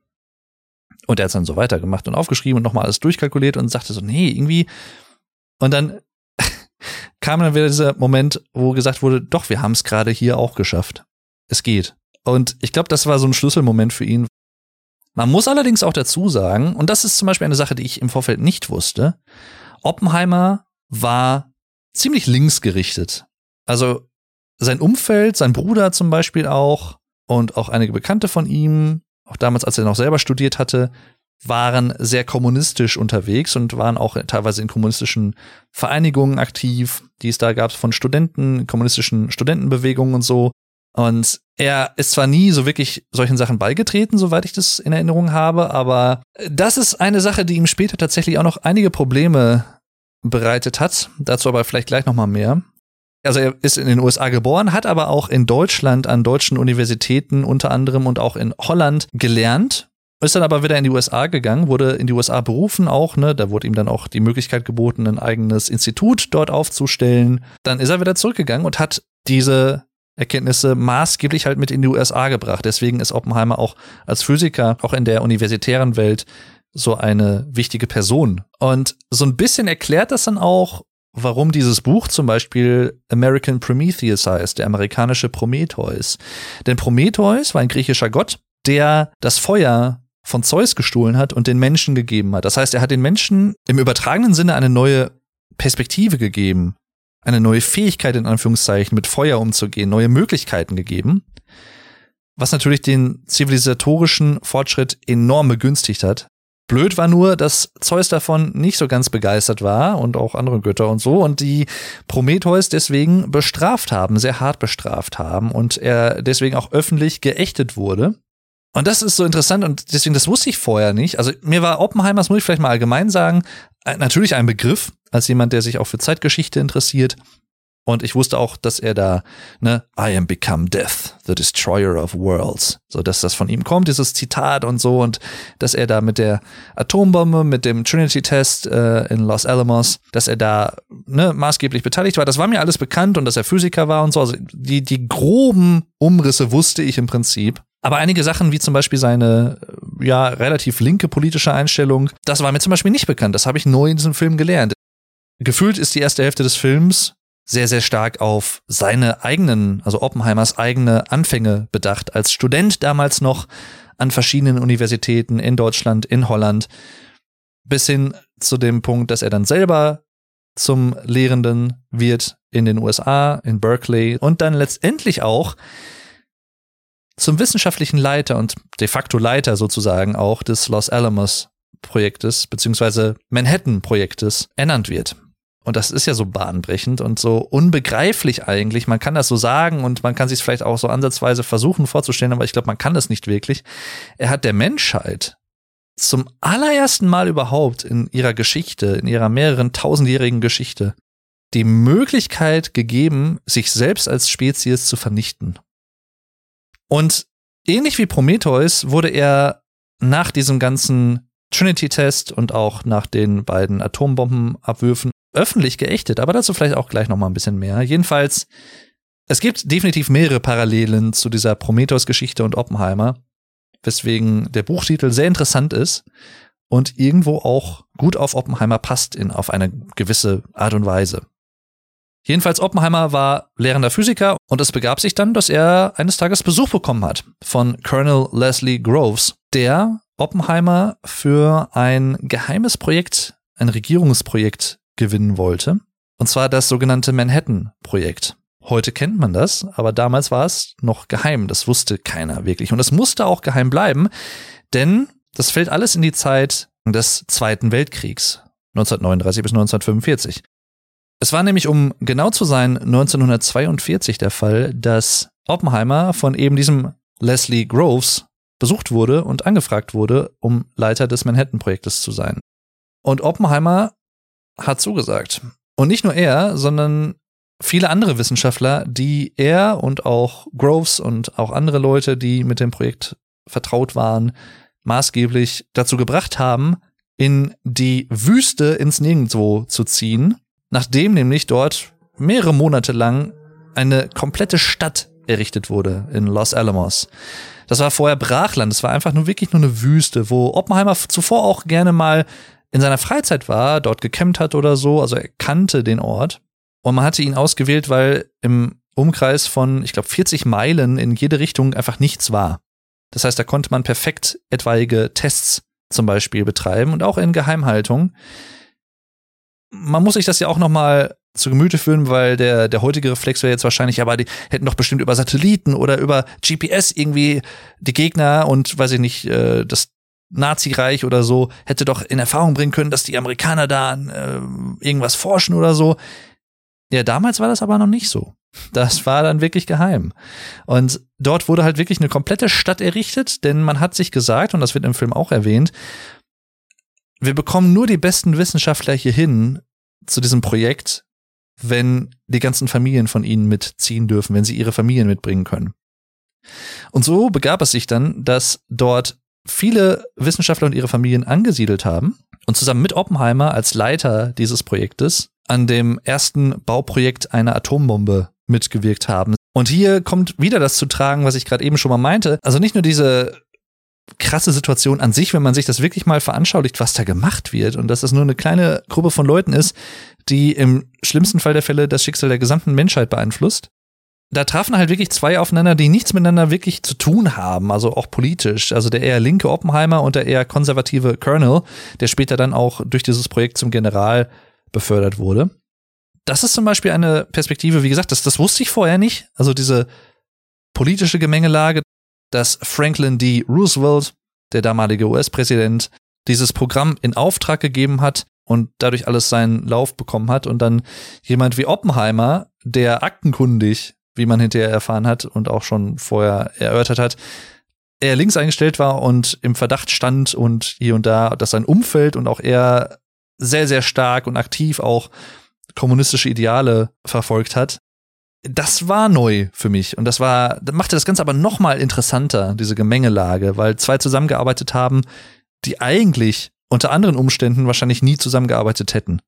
Und er hat es dann so weitergemacht und aufgeschrieben und nochmal alles durchkalkuliert und sagte so, nee, irgendwie. Und dann (laughs) kam dann wieder dieser Moment, wo gesagt wurde, doch, wir haben es gerade hier auch geschafft. Es geht. Und ich glaube, das war so ein Schlüsselmoment für ihn, man muss allerdings auch dazu sagen, und das ist zum Beispiel eine Sache, die ich im Vorfeld nicht wusste, Oppenheimer war ziemlich linksgerichtet. Also sein Umfeld, sein Bruder zum Beispiel auch und auch einige Bekannte von ihm, auch damals, als er noch selber studiert hatte, waren sehr kommunistisch unterwegs und waren auch teilweise in kommunistischen Vereinigungen aktiv, die es da gab von Studenten, kommunistischen Studentenbewegungen und so. Und er ist zwar nie so wirklich solchen Sachen beigetreten, soweit ich das in Erinnerung habe, aber das ist eine Sache, die ihm später tatsächlich auch noch einige Probleme bereitet hat. Dazu aber vielleicht gleich noch mal mehr. Also er ist in den USA geboren, hat aber auch in Deutschland an deutschen Universitäten unter anderem und auch in Holland gelernt. Ist dann aber wieder in die USA gegangen, wurde in die USA berufen auch, ne, da wurde ihm dann auch die Möglichkeit geboten, ein eigenes Institut dort aufzustellen. Dann ist er wieder zurückgegangen und hat diese Erkenntnisse maßgeblich halt mit in die USA gebracht. Deswegen ist Oppenheimer auch als Physiker, auch in der universitären Welt, so eine wichtige Person. Und so ein bisschen erklärt das dann auch, warum dieses Buch zum Beispiel American Prometheus heißt, der amerikanische Prometheus. Denn Prometheus war ein griechischer Gott, der das Feuer von Zeus gestohlen hat und den Menschen gegeben hat. Das heißt, er hat den Menschen im übertragenen Sinne eine neue Perspektive gegeben eine neue Fähigkeit in Anführungszeichen mit Feuer umzugehen, neue Möglichkeiten gegeben, was natürlich den zivilisatorischen Fortschritt enorm begünstigt hat. Blöd war nur, dass Zeus davon nicht so ganz begeistert war und auch andere Götter und so und die Prometheus deswegen bestraft haben, sehr hart bestraft haben und er deswegen auch öffentlich geächtet wurde. Und das ist so interessant und deswegen, das wusste ich vorher nicht. Also mir war Oppenheimer, das muss ich vielleicht mal allgemein sagen, natürlich ein Begriff, als jemand, der sich auch für Zeitgeschichte interessiert. Und ich wusste auch, dass er da, ne, I am become death, the destroyer of worlds. So, dass das von ihm kommt, dieses Zitat und so, und dass er da mit der Atombombe, mit dem Trinity-Test äh, in Los Alamos, dass er da ne, maßgeblich beteiligt war. Das war mir alles bekannt und dass er Physiker war und so. Also die, die groben Umrisse wusste ich im Prinzip. Aber einige Sachen, wie zum Beispiel seine ja relativ linke politische Einstellung, das war mir zum Beispiel nicht bekannt. Das habe ich neu in diesem Film gelernt. Gefühlt ist die erste Hälfte des Films sehr, sehr stark auf seine eigenen, also Oppenheimers eigene Anfänge bedacht. Als Student damals noch an verschiedenen Universitäten in Deutschland, in Holland, bis hin zu dem Punkt, dass er dann selber zum Lehrenden wird in den USA, in Berkeley und dann letztendlich auch zum wissenschaftlichen Leiter und de facto Leiter sozusagen auch des Los Alamos Projektes beziehungsweise Manhattan Projektes ernannt wird. Und das ist ja so bahnbrechend und so unbegreiflich eigentlich. Man kann das so sagen und man kann sich vielleicht auch so ansatzweise versuchen vorzustellen, aber ich glaube, man kann das nicht wirklich. Er hat der Menschheit zum allerersten Mal überhaupt in ihrer Geschichte, in ihrer mehreren tausendjährigen Geschichte, die Möglichkeit gegeben, sich selbst als Spezies zu vernichten. Und ähnlich wie Prometheus wurde er nach diesem ganzen Trinity-Test und auch nach den beiden Atombombenabwürfen öffentlich geächtet, aber dazu vielleicht auch gleich noch mal ein bisschen mehr. Jedenfalls, es gibt definitiv mehrere Parallelen zu dieser Prometheus-Geschichte und Oppenheimer, weswegen der Buchtitel sehr interessant ist und irgendwo auch gut auf Oppenheimer passt in auf eine gewisse Art und Weise. Jedenfalls Oppenheimer war lehrender Physiker und es begab sich dann, dass er eines Tages Besuch bekommen hat von Colonel Leslie Groves, der Oppenheimer für ein geheimes Projekt, ein Regierungsprojekt gewinnen wollte. Und zwar das sogenannte Manhattan-Projekt. Heute kennt man das, aber damals war es noch geheim. Das wusste keiner wirklich. Und es musste auch geheim bleiben, denn das fällt alles in die Zeit des Zweiten Weltkriegs, 1939 bis 1945. Es war nämlich, um genau zu sein, 1942 der Fall, dass Oppenheimer von eben diesem Leslie Groves besucht wurde und angefragt wurde, um Leiter des Manhattan-Projektes zu sein. Und Oppenheimer hat zugesagt. Und nicht nur er, sondern viele andere Wissenschaftler, die er und auch Groves und auch andere Leute, die mit dem Projekt vertraut waren, maßgeblich dazu gebracht haben, in die Wüste ins Nirgendwo zu ziehen, nachdem nämlich dort mehrere Monate lang eine komplette Stadt errichtet wurde in Los Alamos. Das war vorher Brachland, es war einfach nur wirklich nur eine Wüste, wo Oppenheimer zuvor auch gerne mal in seiner Freizeit war, dort gecampt hat oder so, also er kannte den Ort. Und man hatte ihn ausgewählt, weil im Umkreis von, ich glaube, 40 Meilen in jede Richtung einfach nichts war. Das heißt, da konnte man perfekt etwaige Tests zum Beispiel betreiben und auch in Geheimhaltung. Man muss sich das ja auch noch mal zu Gemüte führen, weil der, der heutige Reflex wäre jetzt wahrscheinlich, aber die hätten doch bestimmt über Satelliten oder über GPS irgendwie die Gegner und weiß ich nicht, äh, das Nazireich oder so hätte doch in Erfahrung bringen können, dass die Amerikaner da äh, irgendwas forschen oder so. Ja, damals war das aber noch nicht so. Das war dann wirklich geheim. Und dort wurde halt wirklich eine komplette Stadt errichtet, denn man hat sich gesagt, und das wird im Film auch erwähnt, wir bekommen nur die besten Wissenschaftler hier hin zu diesem Projekt, wenn die ganzen Familien von ihnen mitziehen dürfen, wenn sie ihre Familien mitbringen können. Und so begab es sich dann, dass dort viele Wissenschaftler und ihre Familien angesiedelt haben und zusammen mit Oppenheimer als Leiter dieses Projektes an dem ersten Bauprojekt einer Atombombe mitgewirkt haben. Und hier kommt wieder das zu tragen, was ich gerade eben schon mal meinte. Also nicht nur diese krasse Situation an sich, wenn man sich das wirklich mal veranschaulicht, was da gemacht wird und dass das nur eine kleine Gruppe von Leuten ist, die im schlimmsten Fall der Fälle das Schicksal der gesamten Menschheit beeinflusst da trafen halt wirklich zwei aufeinander, die nichts miteinander wirklich zu tun haben, also auch politisch. Also der eher linke Oppenheimer und der eher konservative Colonel, der später dann auch durch dieses Projekt zum General befördert wurde. Das ist zum Beispiel eine Perspektive, wie gesagt, das, das wusste ich vorher nicht. Also diese politische Gemengelage, dass Franklin D. Roosevelt, der damalige US-Präsident, dieses Programm in Auftrag gegeben hat und dadurch alles seinen Lauf bekommen hat und dann jemand wie Oppenheimer, der aktenkundig wie man hinterher erfahren hat und auch schon vorher erörtert hat, er links eingestellt war und im Verdacht stand und hier und da, dass sein Umfeld und auch er sehr, sehr stark und aktiv auch kommunistische Ideale verfolgt hat. Das war neu für mich und das war, machte das Ganze aber noch mal interessanter, diese Gemengelage, weil zwei zusammengearbeitet haben, die eigentlich unter anderen Umständen wahrscheinlich nie zusammengearbeitet hätten.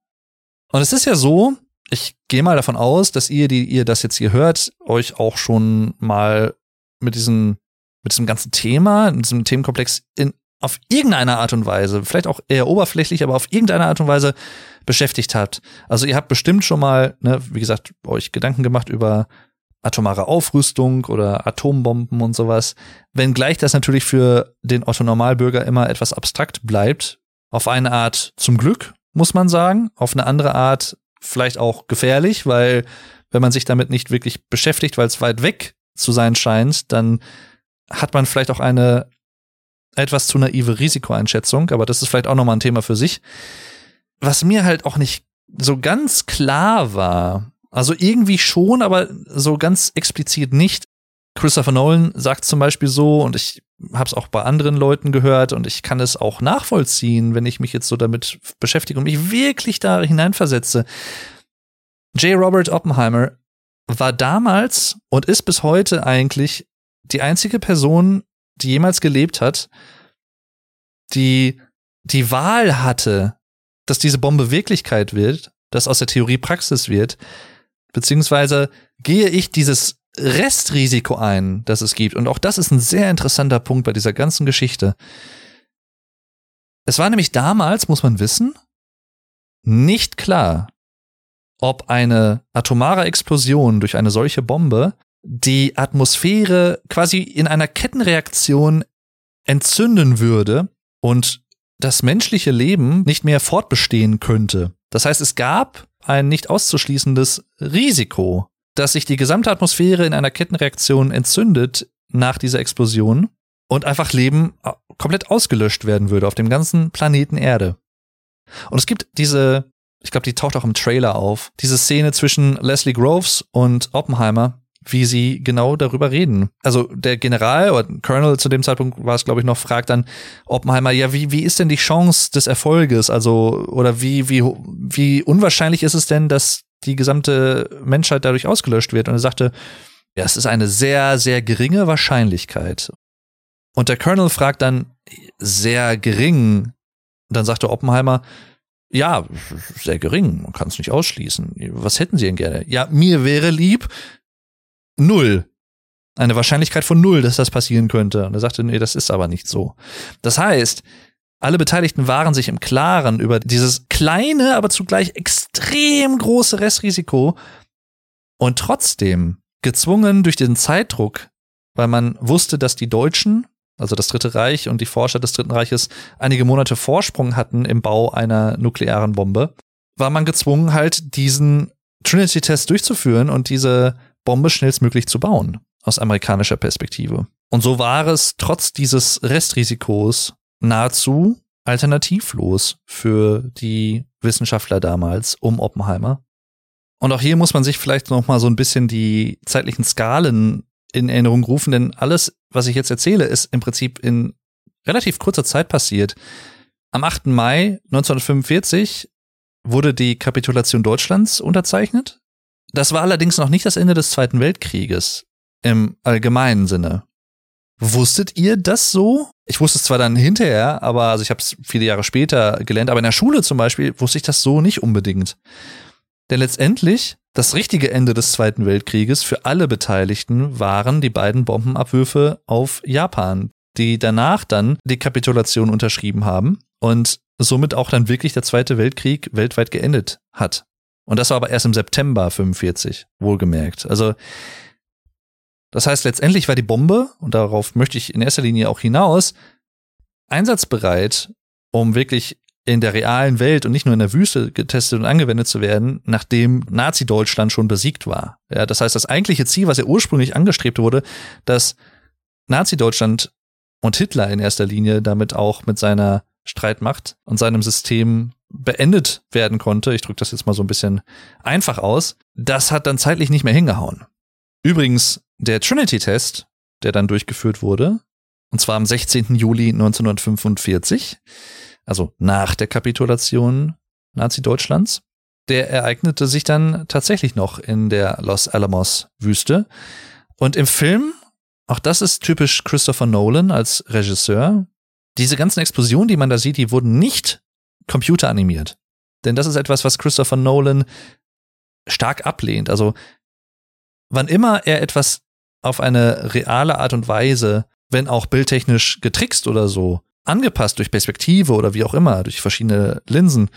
Und es ist ja so, ich gehe mal davon aus, dass ihr, die ihr das jetzt hier hört, euch auch schon mal mit diesem, mit diesem ganzen Thema, mit diesem Themenkomplex in, auf irgendeine Art und Weise, vielleicht auch eher oberflächlich, aber auf irgendeine Art und Weise beschäftigt habt. Also ihr habt bestimmt schon mal, ne, wie gesagt, euch Gedanken gemacht über atomare Aufrüstung oder Atombomben und sowas. Wenngleich das natürlich für den Otto Normalbürger immer etwas abstrakt bleibt. Auf eine Art zum Glück, muss man sagen. Auf eine andere Art vielleicht auch gefährlich, weil wenn man sich damit nicht wirklich beschäftigt, weil es weit weg zu sein scheint, dann hat man vielleicht auch eine etwas zu naive Risikoeinschätzung, aber das ist vielleicht auch nochmal ein Thema für sich. Was mir halt auch nicht so ganz klar war, also irgendwie schon, aber so ganz explizit nicht. Christopher Nolan sagt zum Beispiel so, und ich habe es auch bei anderen Leuten gehört und ich kann es auch nachvollziehen, wenn ich mich jetzt so damit beschäftige und mich wirklich da hineinversetze. J. Robert Oppenheimer war damals und ist bis heute eigentlich die einzige Person, die jemals gelebt hat, die die Wahl hatte, dass diese Bombe Wirklichkeit wird, dass aus der Theorie Praxis wird, beziehungsweise gehe ich dieses Restrisiko ein, das es gibt. Und auch das ist ein sehr interessanter Punkt bei dieser ganzen Geschichte. Es war nämlich damals, muss man wissen, nicht klar, ob eine atomare Explosion durch eine solche Bombe die Atmosphäre quasi in einer Kettenreaktion entzünden würde und das menschliche Leben nicht mehr fortbestehen könnte. Das heißt, es gab ein nicht auszuschließendes Risiko, dass sich die gesamte Atmosphäre in einer Kettenreaktion entzündet nach dieser Explosion und einfach Leben äh, komplett ausgelöscht werden würde auf dem ganzen Planeten Erde. Und es gibt diese, ich glaube, die taucht auch im Trailer auf, diese Szene zwischen Leslie Groves und Oppenheimer, wie sie genau darüber reden. Also der General oder Colonel zu dem Zeitpunkt war es, glaube ich, noch, fragt dann Oppenheimer, ja, wie, wie ist denn die Chance des Erfolges? Also, oder wie, wie, wie unwahrscheinlich ist es denn, dass die gesamte Menschheit dadurch ausgelöscht wird? Und er sagte, ja, es ist eine sehr, sehr geringe Wahrscheinlichkeit. Und der Colonel fragt dann, sehr gering. Dann sagte Oppenheimer, ja, sehr gering, man kann es nicht ausschließen. Was hätten Sie denn gerne? Ja, mir wäre lieb, null. Eine Wahrscheinlichkeit von null, dass das passieren könnte. Und er sagte, nee, das ist aber nicht so. Das heißt, alle Beteiligten waren sich im Klaren über dieses kleine, aber zugleich extrem große Restrisiko und trotzdem gezwungen durch den Zeitdruck, weil man wusste, dass die Deutschen, also das Dritte Reich und die Forscher des Dritten Reiches, einige Monate Vorsprung hatten im Bau einer nuklearen Bombe, war man gezwungen, halt diesen Trinity-Test durchzuführen und diese Bombe schnellstmöglich zu bauen, aus amerikanischer Perspektive. Und so war es trotz dieses Restrisikos nahezu alternativlos für die Wissenschaftler damals um Oppenheimer. Und auch hier muss man sich vielleicht noch mal so ein bisschen die zeitlichen Skalen in Erinnerung rufen, denn alles, was ich jetzt erzähle, ist im Prinzip in relativ kurzer Zeit passiert. Am 8. Mai 1945 wurde die Kapitulation Deutschlands unterzeichnet. Das war allerdings noch nicht das Ende des Zweiten Weltkrieges im allgemeinen Sinne. Wusstet ihr das so? Ich wusste es zwar dann hinterher, aber also ich habe es viele Jahre später gelernt, aber in der Schule zum Beispiel wusste ich das so nicht unbedingt. Denn letztendlich das richtige Ende des Zweiten Weltkrieges für alle Beteiligten waren die beiden Bombenabwürfe auf Japan, die danach dann die Kapitulation unterschrieben haben und somit auch dann wirklich der Zweite Weltkrieg weltweit geendet hat. Und das war aber erst im September 45, wohlgemerkt. Also, das heißt, letztendlich war die Bombe, und darauf möchte ich in erster Linie auch hinaus, einsatzbereit, um wirklich in der realen Welt und nicht nur in der Wüste getestet und angewendet zu werden, nachdem Nazi-Deutschland schon besiegt war. Ja, das heißt, das eigentliche Ziel, was ja ursprünglich angestrebt wurde, dass Nazi-Deutschland und Hitler in erster Linie damit auch mit seiner Streitmacht und seinem System beendet werden konnte, ich drücke das jetzt mal so ein bisschen einfach aus, das hat dann zeitlich nicht mehr hingehauen. Übrigens, der Trinity-Test, der dann durchgeführt wurde, und zwar am 16. Juli 1945, also nach der Kapitulation Nazi-Deutschlands, der ereignete sich dann tatsächlich noch in der Los Alamos-Wüste. Und im Film, auch das ist typisch Christopher Nolan als Regisseur, diese ganzen Explosionen, die man da sieht, die wurden nicht computeranimiert. Denn das ist etwas, was Christopher Nolan stark ablehnt. Also, wann immer er etwas auf eine reale Art und Weise, wenn auch bildtechnisch getrickst oder so, angepasst durch Perspektive oder wie auch immer, durch verschiedene Linsen,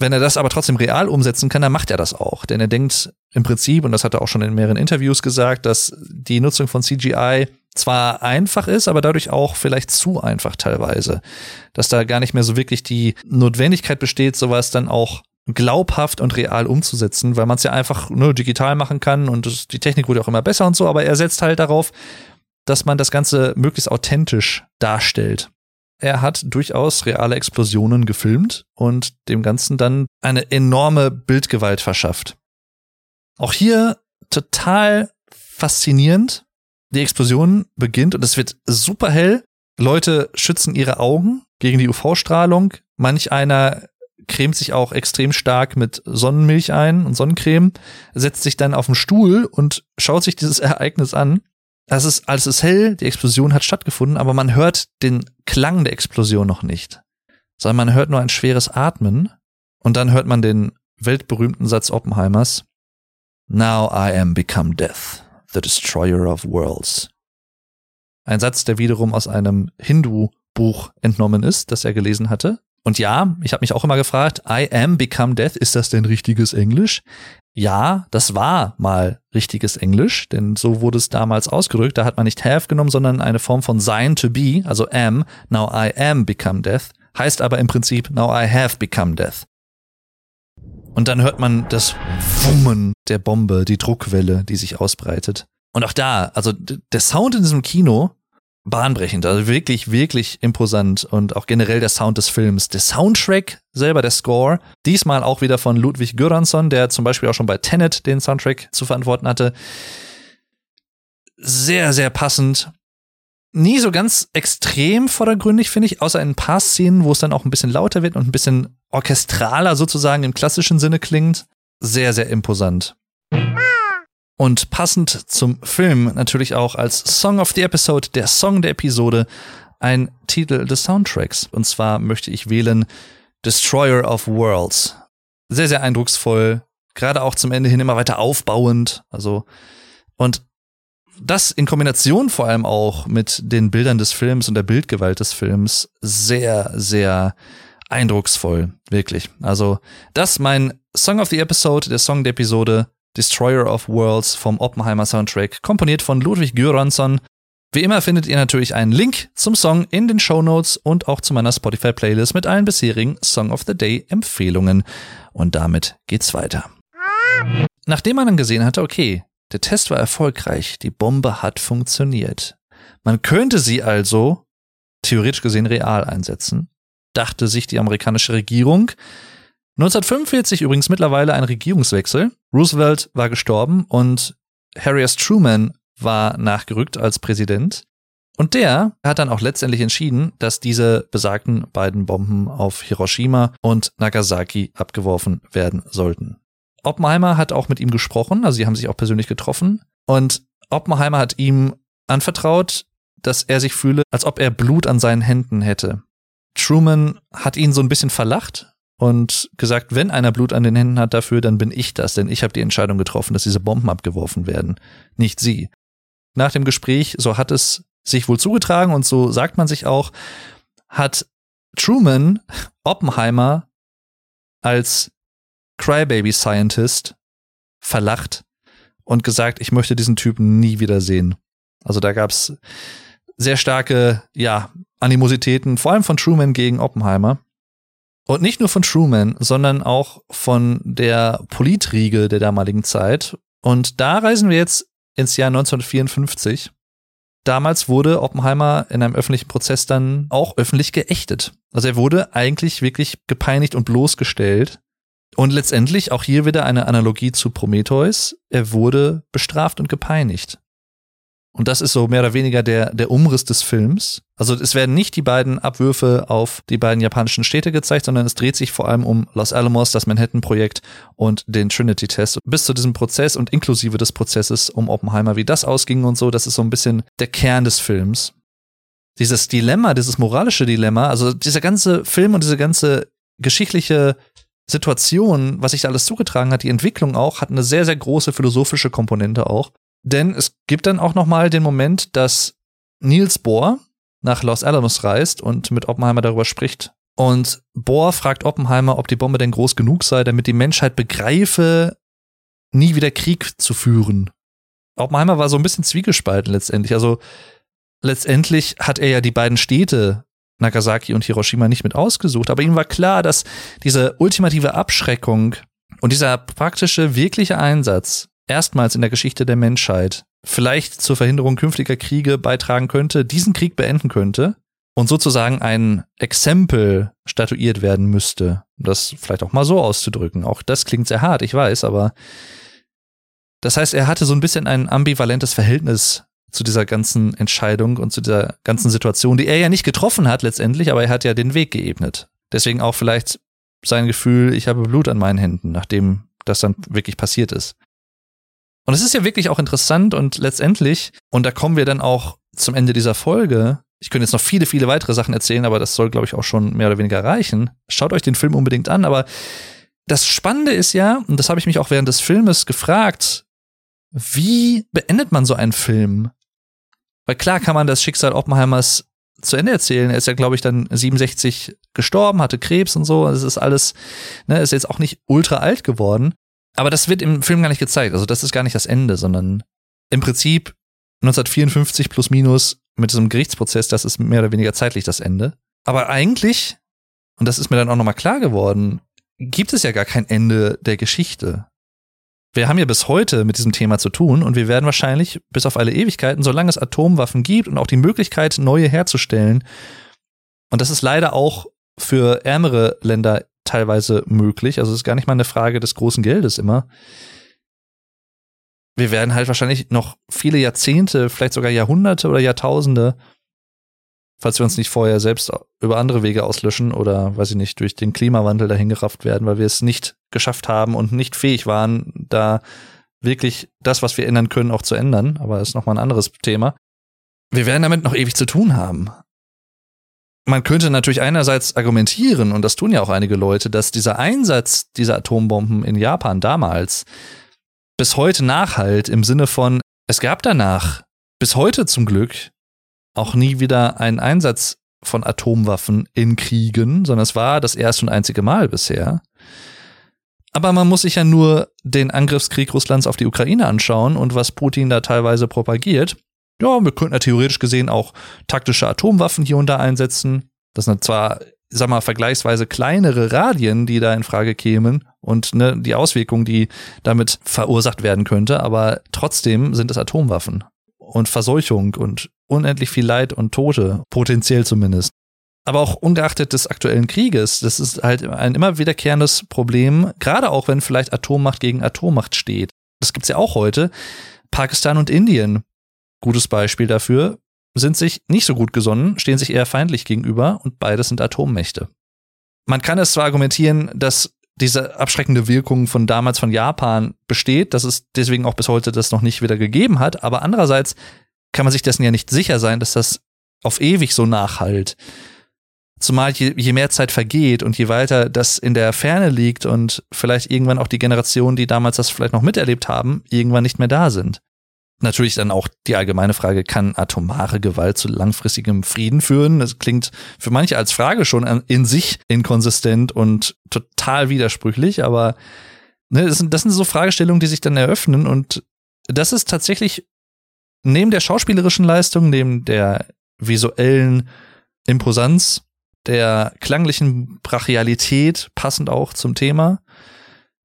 wenn er das aber trotzdem real umsetzen kann, dann macht er das auch. Denn er denkt im Prinzip, und das hat er auch schon in mehreren Interviews gesagt, dass die Nutzung von CGI zwar einfach ist, aber dadurch auch vielleicht zu einfach teilweise. Dass da gar nicht mehr so wirklich die Notwendigkeit besteht, sowas dann auch glaubhaft und real umzusetzen, weil man es ja einfach nur digital machen kann und die Technik wurde auch immer besser und so, aber er setzt halt darauf, dass man das Ganze möglichst authentisch darstellt. Er hat durchaus reale Explosionen gefilmt und dem Ganzen dann eine enorme Bildgewalt verschafft. Auch hier total faszinierend, die Explosion beginnt und es wird super hell. Leute schützen ihre Augen gegen die UV-Strahlung. Manch einer cremt sich auch extrem stark mit Sonnenmilch ein und Sonnencreme, setzt sich dann auf den Stuhl und schaut sich dieses (laughs) Ereignis an. Es ist, alles ist hell, die Explosion hat stattgefunden, aber man hört den Klang der Explosion noch nicht, sondern man hört nur ein schweres Atmen und dann hört man den weltberühmten Satz Oppenheimers, Now I am become death. The Destroyer of Worlds. Ein Satz, der wiederum aus einem Hindu-Buch entnommen ist, das er gelesen hatte. Und ja, ich habe mich auch immer gefragt, I am become death, ist das denn richtiges Englisch? Ja, das war mal richtiges Englisch, denn so wurde es damals ausgedrückt. Da hat man nicht have genommen, sondern eine Form von sein to be, also am. Now I am become death, heißt aber im Prinzip now I have become death. Und dann hört man das Wummen der Bombe, die Druckwelle, die sich ausbreitet. Und auch da, also der Sound in diesem Kino bahnbrechend, also wirklich, wirklich imposant und auch generell der Sound des Films. Der Soundtrack selber, der Score, diesmal auch wieder von Ludwig Göransson, der zum Beispiel auch schon bei Tenet den Soundtrack zu verantworten hatte. Sehr, sehr passend. Nie so ganz extrem vordergründig, finde ich, außer in ein paar Szenen, wo es dann auch ein bisschen lauter wird und ein bisschen orchestraler sozusagen im klassischen Sinne klingt. Sehr, sehr imposant. Und passend zum Film natürlich auch als Song of the Episode, der Song der Episode, ein Titel des Soundtracks. Und zwar möchte ich wählen Destroyer of Worlds. Sehr, sehr eindrucksvoll. Gerade auch zum Ende hin immer weiter aufbauend. Also, und das in Kombination vor allem auch mit den Bildern des Films und der Bildgewalt des Films sehr, sehr eindrucksvoll. Wirklich. Also, das mein Song of the Episode, der Song der Episode. Destroyer of Worlds vom Oppenheimer Soundtrack, komponiert von Ludwig Göransson. Wie immer findet ihr natürlich einen Link zum Song in den Show Notes und auch zu meiner Spotify-Playlist mit allen bisherigen Song of the Day-Empfehlungen. Und damit geht's weiter. Nachdem man dann gesehen hatte, okay, der Test war erfolgreich, die Bombe hat funktioniert. Man könnte sie also theoretisch gesehen real einsetzen, dachte sich die amerikanische Regierung, 1945 übrigens mittlerweile ein Regierungswechsel. Roosevelt war gestorben und Harry S. Truman war nachgerückt als Präsident. Und der hat dann auch letztendlich entschieden, dass diese besagten beiden Bomben auf Hiroshima und Nagasaki abgeworfen werden sollten. Oppenheimer hat auch mit ihm gesprochen, also sie haben sich auch persönlich getroffen. Und Oppenheimer hat ihm anvertraut, dass er sich fühle, als ob er Blut an seinen Händen hätte. Truman hat ihn so ein bisschen verlacht und gesagt, wenn einer Blut an den Händen hat dafür, dann bin ich das, denn ich habe die Entscheidung getroffen, dass diese Bomben abgeworfen werden, nicht sie. Nach dem Gespräch, so hat es sich wohl zugetragen und so sagt man sich auch, hat Truman Oppenheimer als Crybaby Scientist verlacht und gesagt, ich möchte diesen Typen nie wieder sehen. Also da gab's sehr starke, ja, Animositäten, vor allem von Truman gegen Oppenheimer. Und nicht nur von Truman, sondern auch von der Politriege der damaligen Zeit. Und da reisen wir jetzt ins Jahr 1954. Damals wurde Oppenheimer in einem öffentlichen Prozess dann auch öffentlich geächtet. Also er wurde eigentlich wirklich gepeinigt und bloßgestellt. Und letztendlich auch hier wieder eine Analogie zu Prometheus. Er wurde bestraft und gepeinigt. Und das ist so mehr oder weniger der, der Umriss des Films. Also es werden nicht die beiden Abwürfe auf die beiden japanischen Städte gezeigt, sondern es dreht sich vor allem um Los Alamos, das Manhattan-Projekt und den Trinity-Test. Bis zu diesem Prozess und inklusive des Prozesses um Oppenheimer, wie das ausging und so, das ist so ein bisschen der Kern des Films. Dieses Dilemma, dieses moralische Dilemma, also dieser ganze Film und diese ganze geschichtliche Situation, was sich da alles zugetragen hat, die Entwicklung auch, hat eine sehr, sehr große philosophische Komponente auch. Denn es gibt dann auch nochmal den Moment, dass Niels Bohr nach Los Alamos reist und mit Oppenheimer darüber spricht. Und Bohr fragt Oppenheimer, ob die Bombe denn groß genug sei, damit die Menschheit begreife, nie wieder Krieg zu führen. Oppenheimer war so ein bisschen zwiegespalten letztendlich. Also letztendlich hat er ja die beiden Städte Nagasaki und Hiroshima nicht mit ausgesucht, aber ihm war klar, dass diese ultimative Abschreckung und dieser praktische, wirkliche Einsatz erstmals in der Geschichte der Menschheit vielleicht zur Verhinderung künftiger Kriege beitragen könnte, diesen Krieg beenden könnte und sozusagen ein Exempel statuiert werden müsste. Das vielleicht auch mal so auszudrücken. Auch das klingt sehr hart, ich weiß, aber das heißt, er hatte so ein bisschen ein ambivalentes Verhältnis zu dieser ganzen Entscheidung und zu dieser ganzen Situation, die er ja nicht getroffen hat letztendlich, aber er hat ja den Weg geebnet. Deswegen auch vielleicht sein Gefühl, ich habe Blut an meinen Händen, nachdem das dann wirklich passiert ist. Und es ist ja wirklich auch interessant und letztendlich, und da kommen wir dann auch zum Ende dieser Folge. Ich könnte jetzt noch viele, viele weitere Sachen erzählen, aber das soll, glaube ich, auch schon mehr oder weniger reichen. Schaut euch den Film unbedingt an, aber das Spannende ist ja, und das habe ich mich auch während des Filmes gefragt, wie beendet man so einen Film? Weil klar kann man das Schicksal Oppenheimers zu Ende erzählen. Er ist ja, glaube ich, dann 67 gestorben, hatte Krebs und so. Es ist alles, ne, ist jetzt auch nicht ultra alt geworden. Aber das wird im Film gar nicht gezeigt. Also das ist gar nicht das Ende, sondern im Prinzip 1954 plus minus mit diesem Gerichtsprozess, das ist mehr oder weniger zeitlich das Ende. Aber eigentlich, und das ist mir dann auch nochmal klar geworden, gibt es ja gar kein Ende der Geschichte. Wir haben ja bis heute mit diesem Thema zu tun und wir werden wahrscheinlich bis auf alle Ewigkeiten, solange es Atomwaffen gibt und auch die Möglichkeit, neue herzustellen, und das ist leider auch für ärmere Länder teilweise möglich, also es ist gar nicht mal eine Frage des großen Geldes immer. Wir werden halt wahrscheinlich noch viele Jahrzehnte, vielleicht sogar Jahrhunderte oder Jahrtausende falls wir uns nicht vorher selbst über andere Wege auslöschen oder, weiß ich nicht, durch den Klimawandel dahin gerafft werden, weil wir es nicht geschafft haben und nicht fähig waren, da wirklich das, was wir ändern können, auch zu ändern. Aber das ist nochmal ein anderes Thema. Wir werden damit noch ewig zu tun haben. Man könnte natürlich einerseits argumentieren, und das tun ja auch einige Leute, dass dieser Einsatz dieser Atombomben in Japan damals bis heute nachhalt im Sinne von, es gab danach bis heute zum Glück auch nie wieder einen Einsatz von Atomwaffen in Kriegen, sondern es war das erste und einzige Mal bisher. Aber man muss sich ja nur den Angriffskrieg Russlands auf die Ukraine anschauen und was Putin da teilweise propagiert. Ja, wir könnten ja theoretisch gesehen auch taktische Atomwaffen hier und da einsetzen. Das sind zwar, sag mal, vergleichsweise kleinere Radien, die da in Frage kämen und ne, die Auswirkungen, die damit verursacht werden könnte, aber trotzdem sind es Atomwaffen und Verseuchung und unendlich viel Leid und Tote, potenziell zumindest. Aber auch ungeachtet des aktuellen Krieges, das ist halt ein immer wiederkehrendes Problem, gerade auch wenn vielleicht Atommacht gegen Atommacht steht. Das gibt's ja auch heute. Pakistan und Indien, gutes Beispiel dafür, sind sich nicht so gut gesonnen, stehen sich eher feindlich gegenüber und beides sind Atommächte. Man kann es zwar argumentieren, dass diese abschreckende Wirkung von damals von Japan besteht, dass es deswegen auch bis heute das noch nicht wieder gegeben hat. Aber andererseits kann man sich dessen ja nicht sicher sein, dass das auf ewig so nachhalt. Zumal je, je mehr Zeit vergeht und je weiter das in der Ferne liegt und vielleicht irgendwann auch die Generationen, die damals das vielleicht noch miterlebt haben, irgendwann nicht mehr da sind. Natürlich dann auch die allgemeine Frage, kann atomare Gewalt zu langfristigem Frieden führen? Das klingt für manche als Frage schon in sich inkonsistent und total widersprüchlich, aber ne, das, sind, das sind so Fragestellungen, die sich dann eröffnen und das ist tatsächlich neben der schauspielerischen Leistung, neben der visuellen Imposanz, der klanglichen Brachialität, passend auch zum Thema,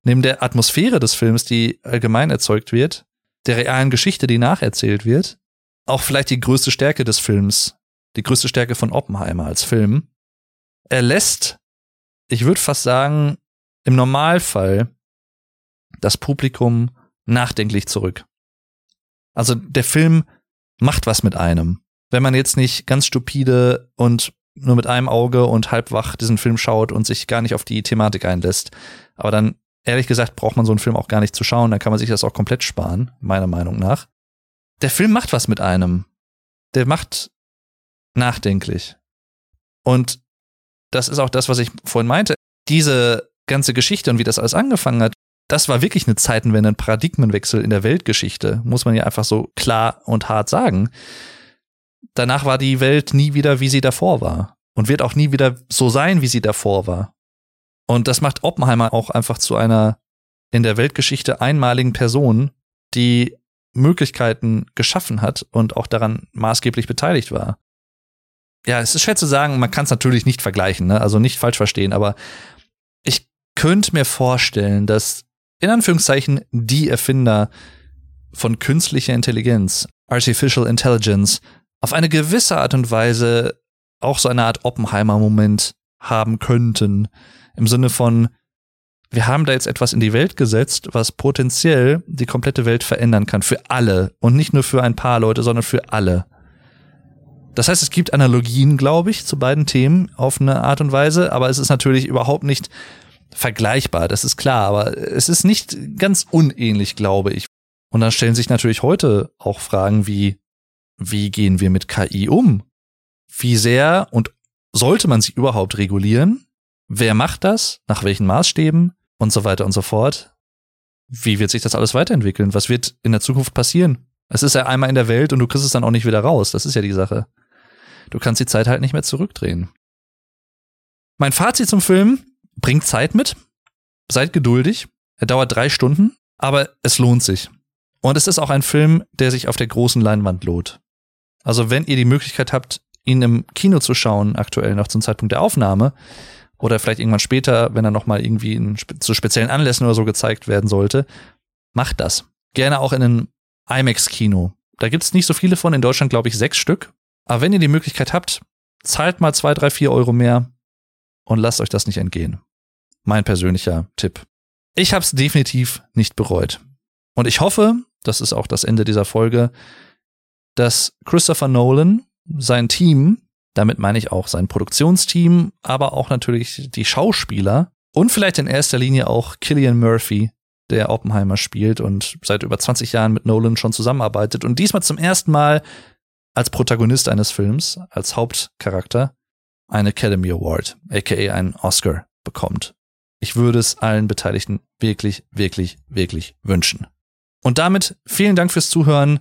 neben der Atmosphäre des Films, die allgemein erzeugt wird, der realen Geschichte, die nacherzählt wird, auch vielleicht die größte Stärke des Films, die größte Stärke von Oppenheimer als Film. Er lässt, ich würde fast sagen, im Normalfall das Publikum nachdenklich zurück. Also der Film macht was mit einem. Wenn man jetzt nicht ganz stupide und nur mit einem Auge und halb wach diesen Film schaut und sich gar nicht auf die Thematik einlässt. Aber dann ehrlich gesagt braucht man so einen Film auch gar nicht zu schauen, dann kann man sich das auch komplett sparen, meiner Meinung nach. Der Film macht was mit einem. Der macht nachdenklich. Und das ist auch das, was ich vorhin meinte. Diese ganze Geschichte und wie das alles angefangen hat, das war wirklich eine Zeitenwende, ein Paradigmenwechsel in der Weltgeschichte, muss man ja einfach so klar und hart sagen. Danach war die Welt nie wieder, wie sie davor war. Und wird auch nie wieder so sein, wie sie davor war. Und das macht Oppenheimer auch einfach zu einer in der Weltgeschichte einmaligen Person, die Möglichkeiten geschaffen hat und auch daran maßgeblich beteiligt war. Ja, es ist schwer zu sagen, man kann es natürlich nicht vergleichen, ne? also nicht falsch verstehen, aber ich könnte mir vorstellen, dass in Anführungszeichen die Erfinder von künstlicher Intelligenz, Artificial Intelligence, auf eine gewisse Art und Weise auch so eine Art Oppenheimer-Moment haben könnten, im Sinne von, wir haben da jetzt etwas in die Welt gesetzt, was potenziell die komplette Welt verändern kann. Für alle. Und nicht nur für ein paar Leute, sondern für alle. Das heißt, es gibt Analogien, glaube ich, zu beiden Themen auf eine Art und Weise, aber es ist natürlich überhaupt nicht vergleichbar, das ist klar, aber es ist nicht ganz unähnlich, glaube ich. Und dann stellen sich natürlich heute auch Fragen wie, wie gehen wir mit KI um? Wie sehr und sollte man sie überhaupt regulieren? Wer macht das? Nach welchen Maßstäben? Und so weiter und so fort. Wie wird sich das alles weiterentwickeln? Was wird in der Zukunft passieren? Es ist ja einmal in der Welt und du kriegst es dann auch nicht wieder raus. Das ist ja die Sache. Du kannst die Zeit halt nicht mehr zurückdrehen. Mein Fazit zum Film bringt Zeit mit. Seid geduldig. Er dauert drei Stunden, aber es lohnt sich. Und es ist auch ein Film, der sich auf der großen Leinwand lohnt. Also wenn ihr die Möglichkeit habt, ihn im Kino zu schauen, aktuell noch zum Zeitpunkt der Aufnahme, oder vielleicht irgendwann später, wenn er nochmal irgendwie in, zu speziellen Anlässen oder so gezeigt werden sollte, Macht das. Gerne auch in einem IMAX-Kino. Da gibt's nicht so viele von, in Deutschland glaube ich sechs Stück. Aber wenn ihr die Möglichkeit habt, zahlt mal zwei, drei, vier Euro mehr und lasst euch das nicht entgehen. Mein persönlicher Tipp. Ich habe es definitiv nicht bereut. Und ich hoffe, das ist auch das Ende dieser Folge, dass Christopher Nolan sein Team, damit meine ich auch sein Produktionsteam, aber auch natürlich die Schauspieler und vielleicht in erster Linie auch Killian Murphy, der Oppenheimer spielt und seit über 20 Jahren mit Nolan schon zusammenarbeitet und diesmal zum ersten Mal als Protagonist eines Films, als Hauptcharakter, eine Academy Award, aka einen Oscar bekommt. Ich würde es allen Beteiligten wirklich, wirklich, wirklich wünschen. Und damit vielen Dank fürs Zuhören.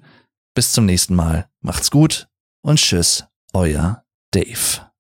Bis zum nächsten Mal. Macht's gut und tschüss, euer Dave.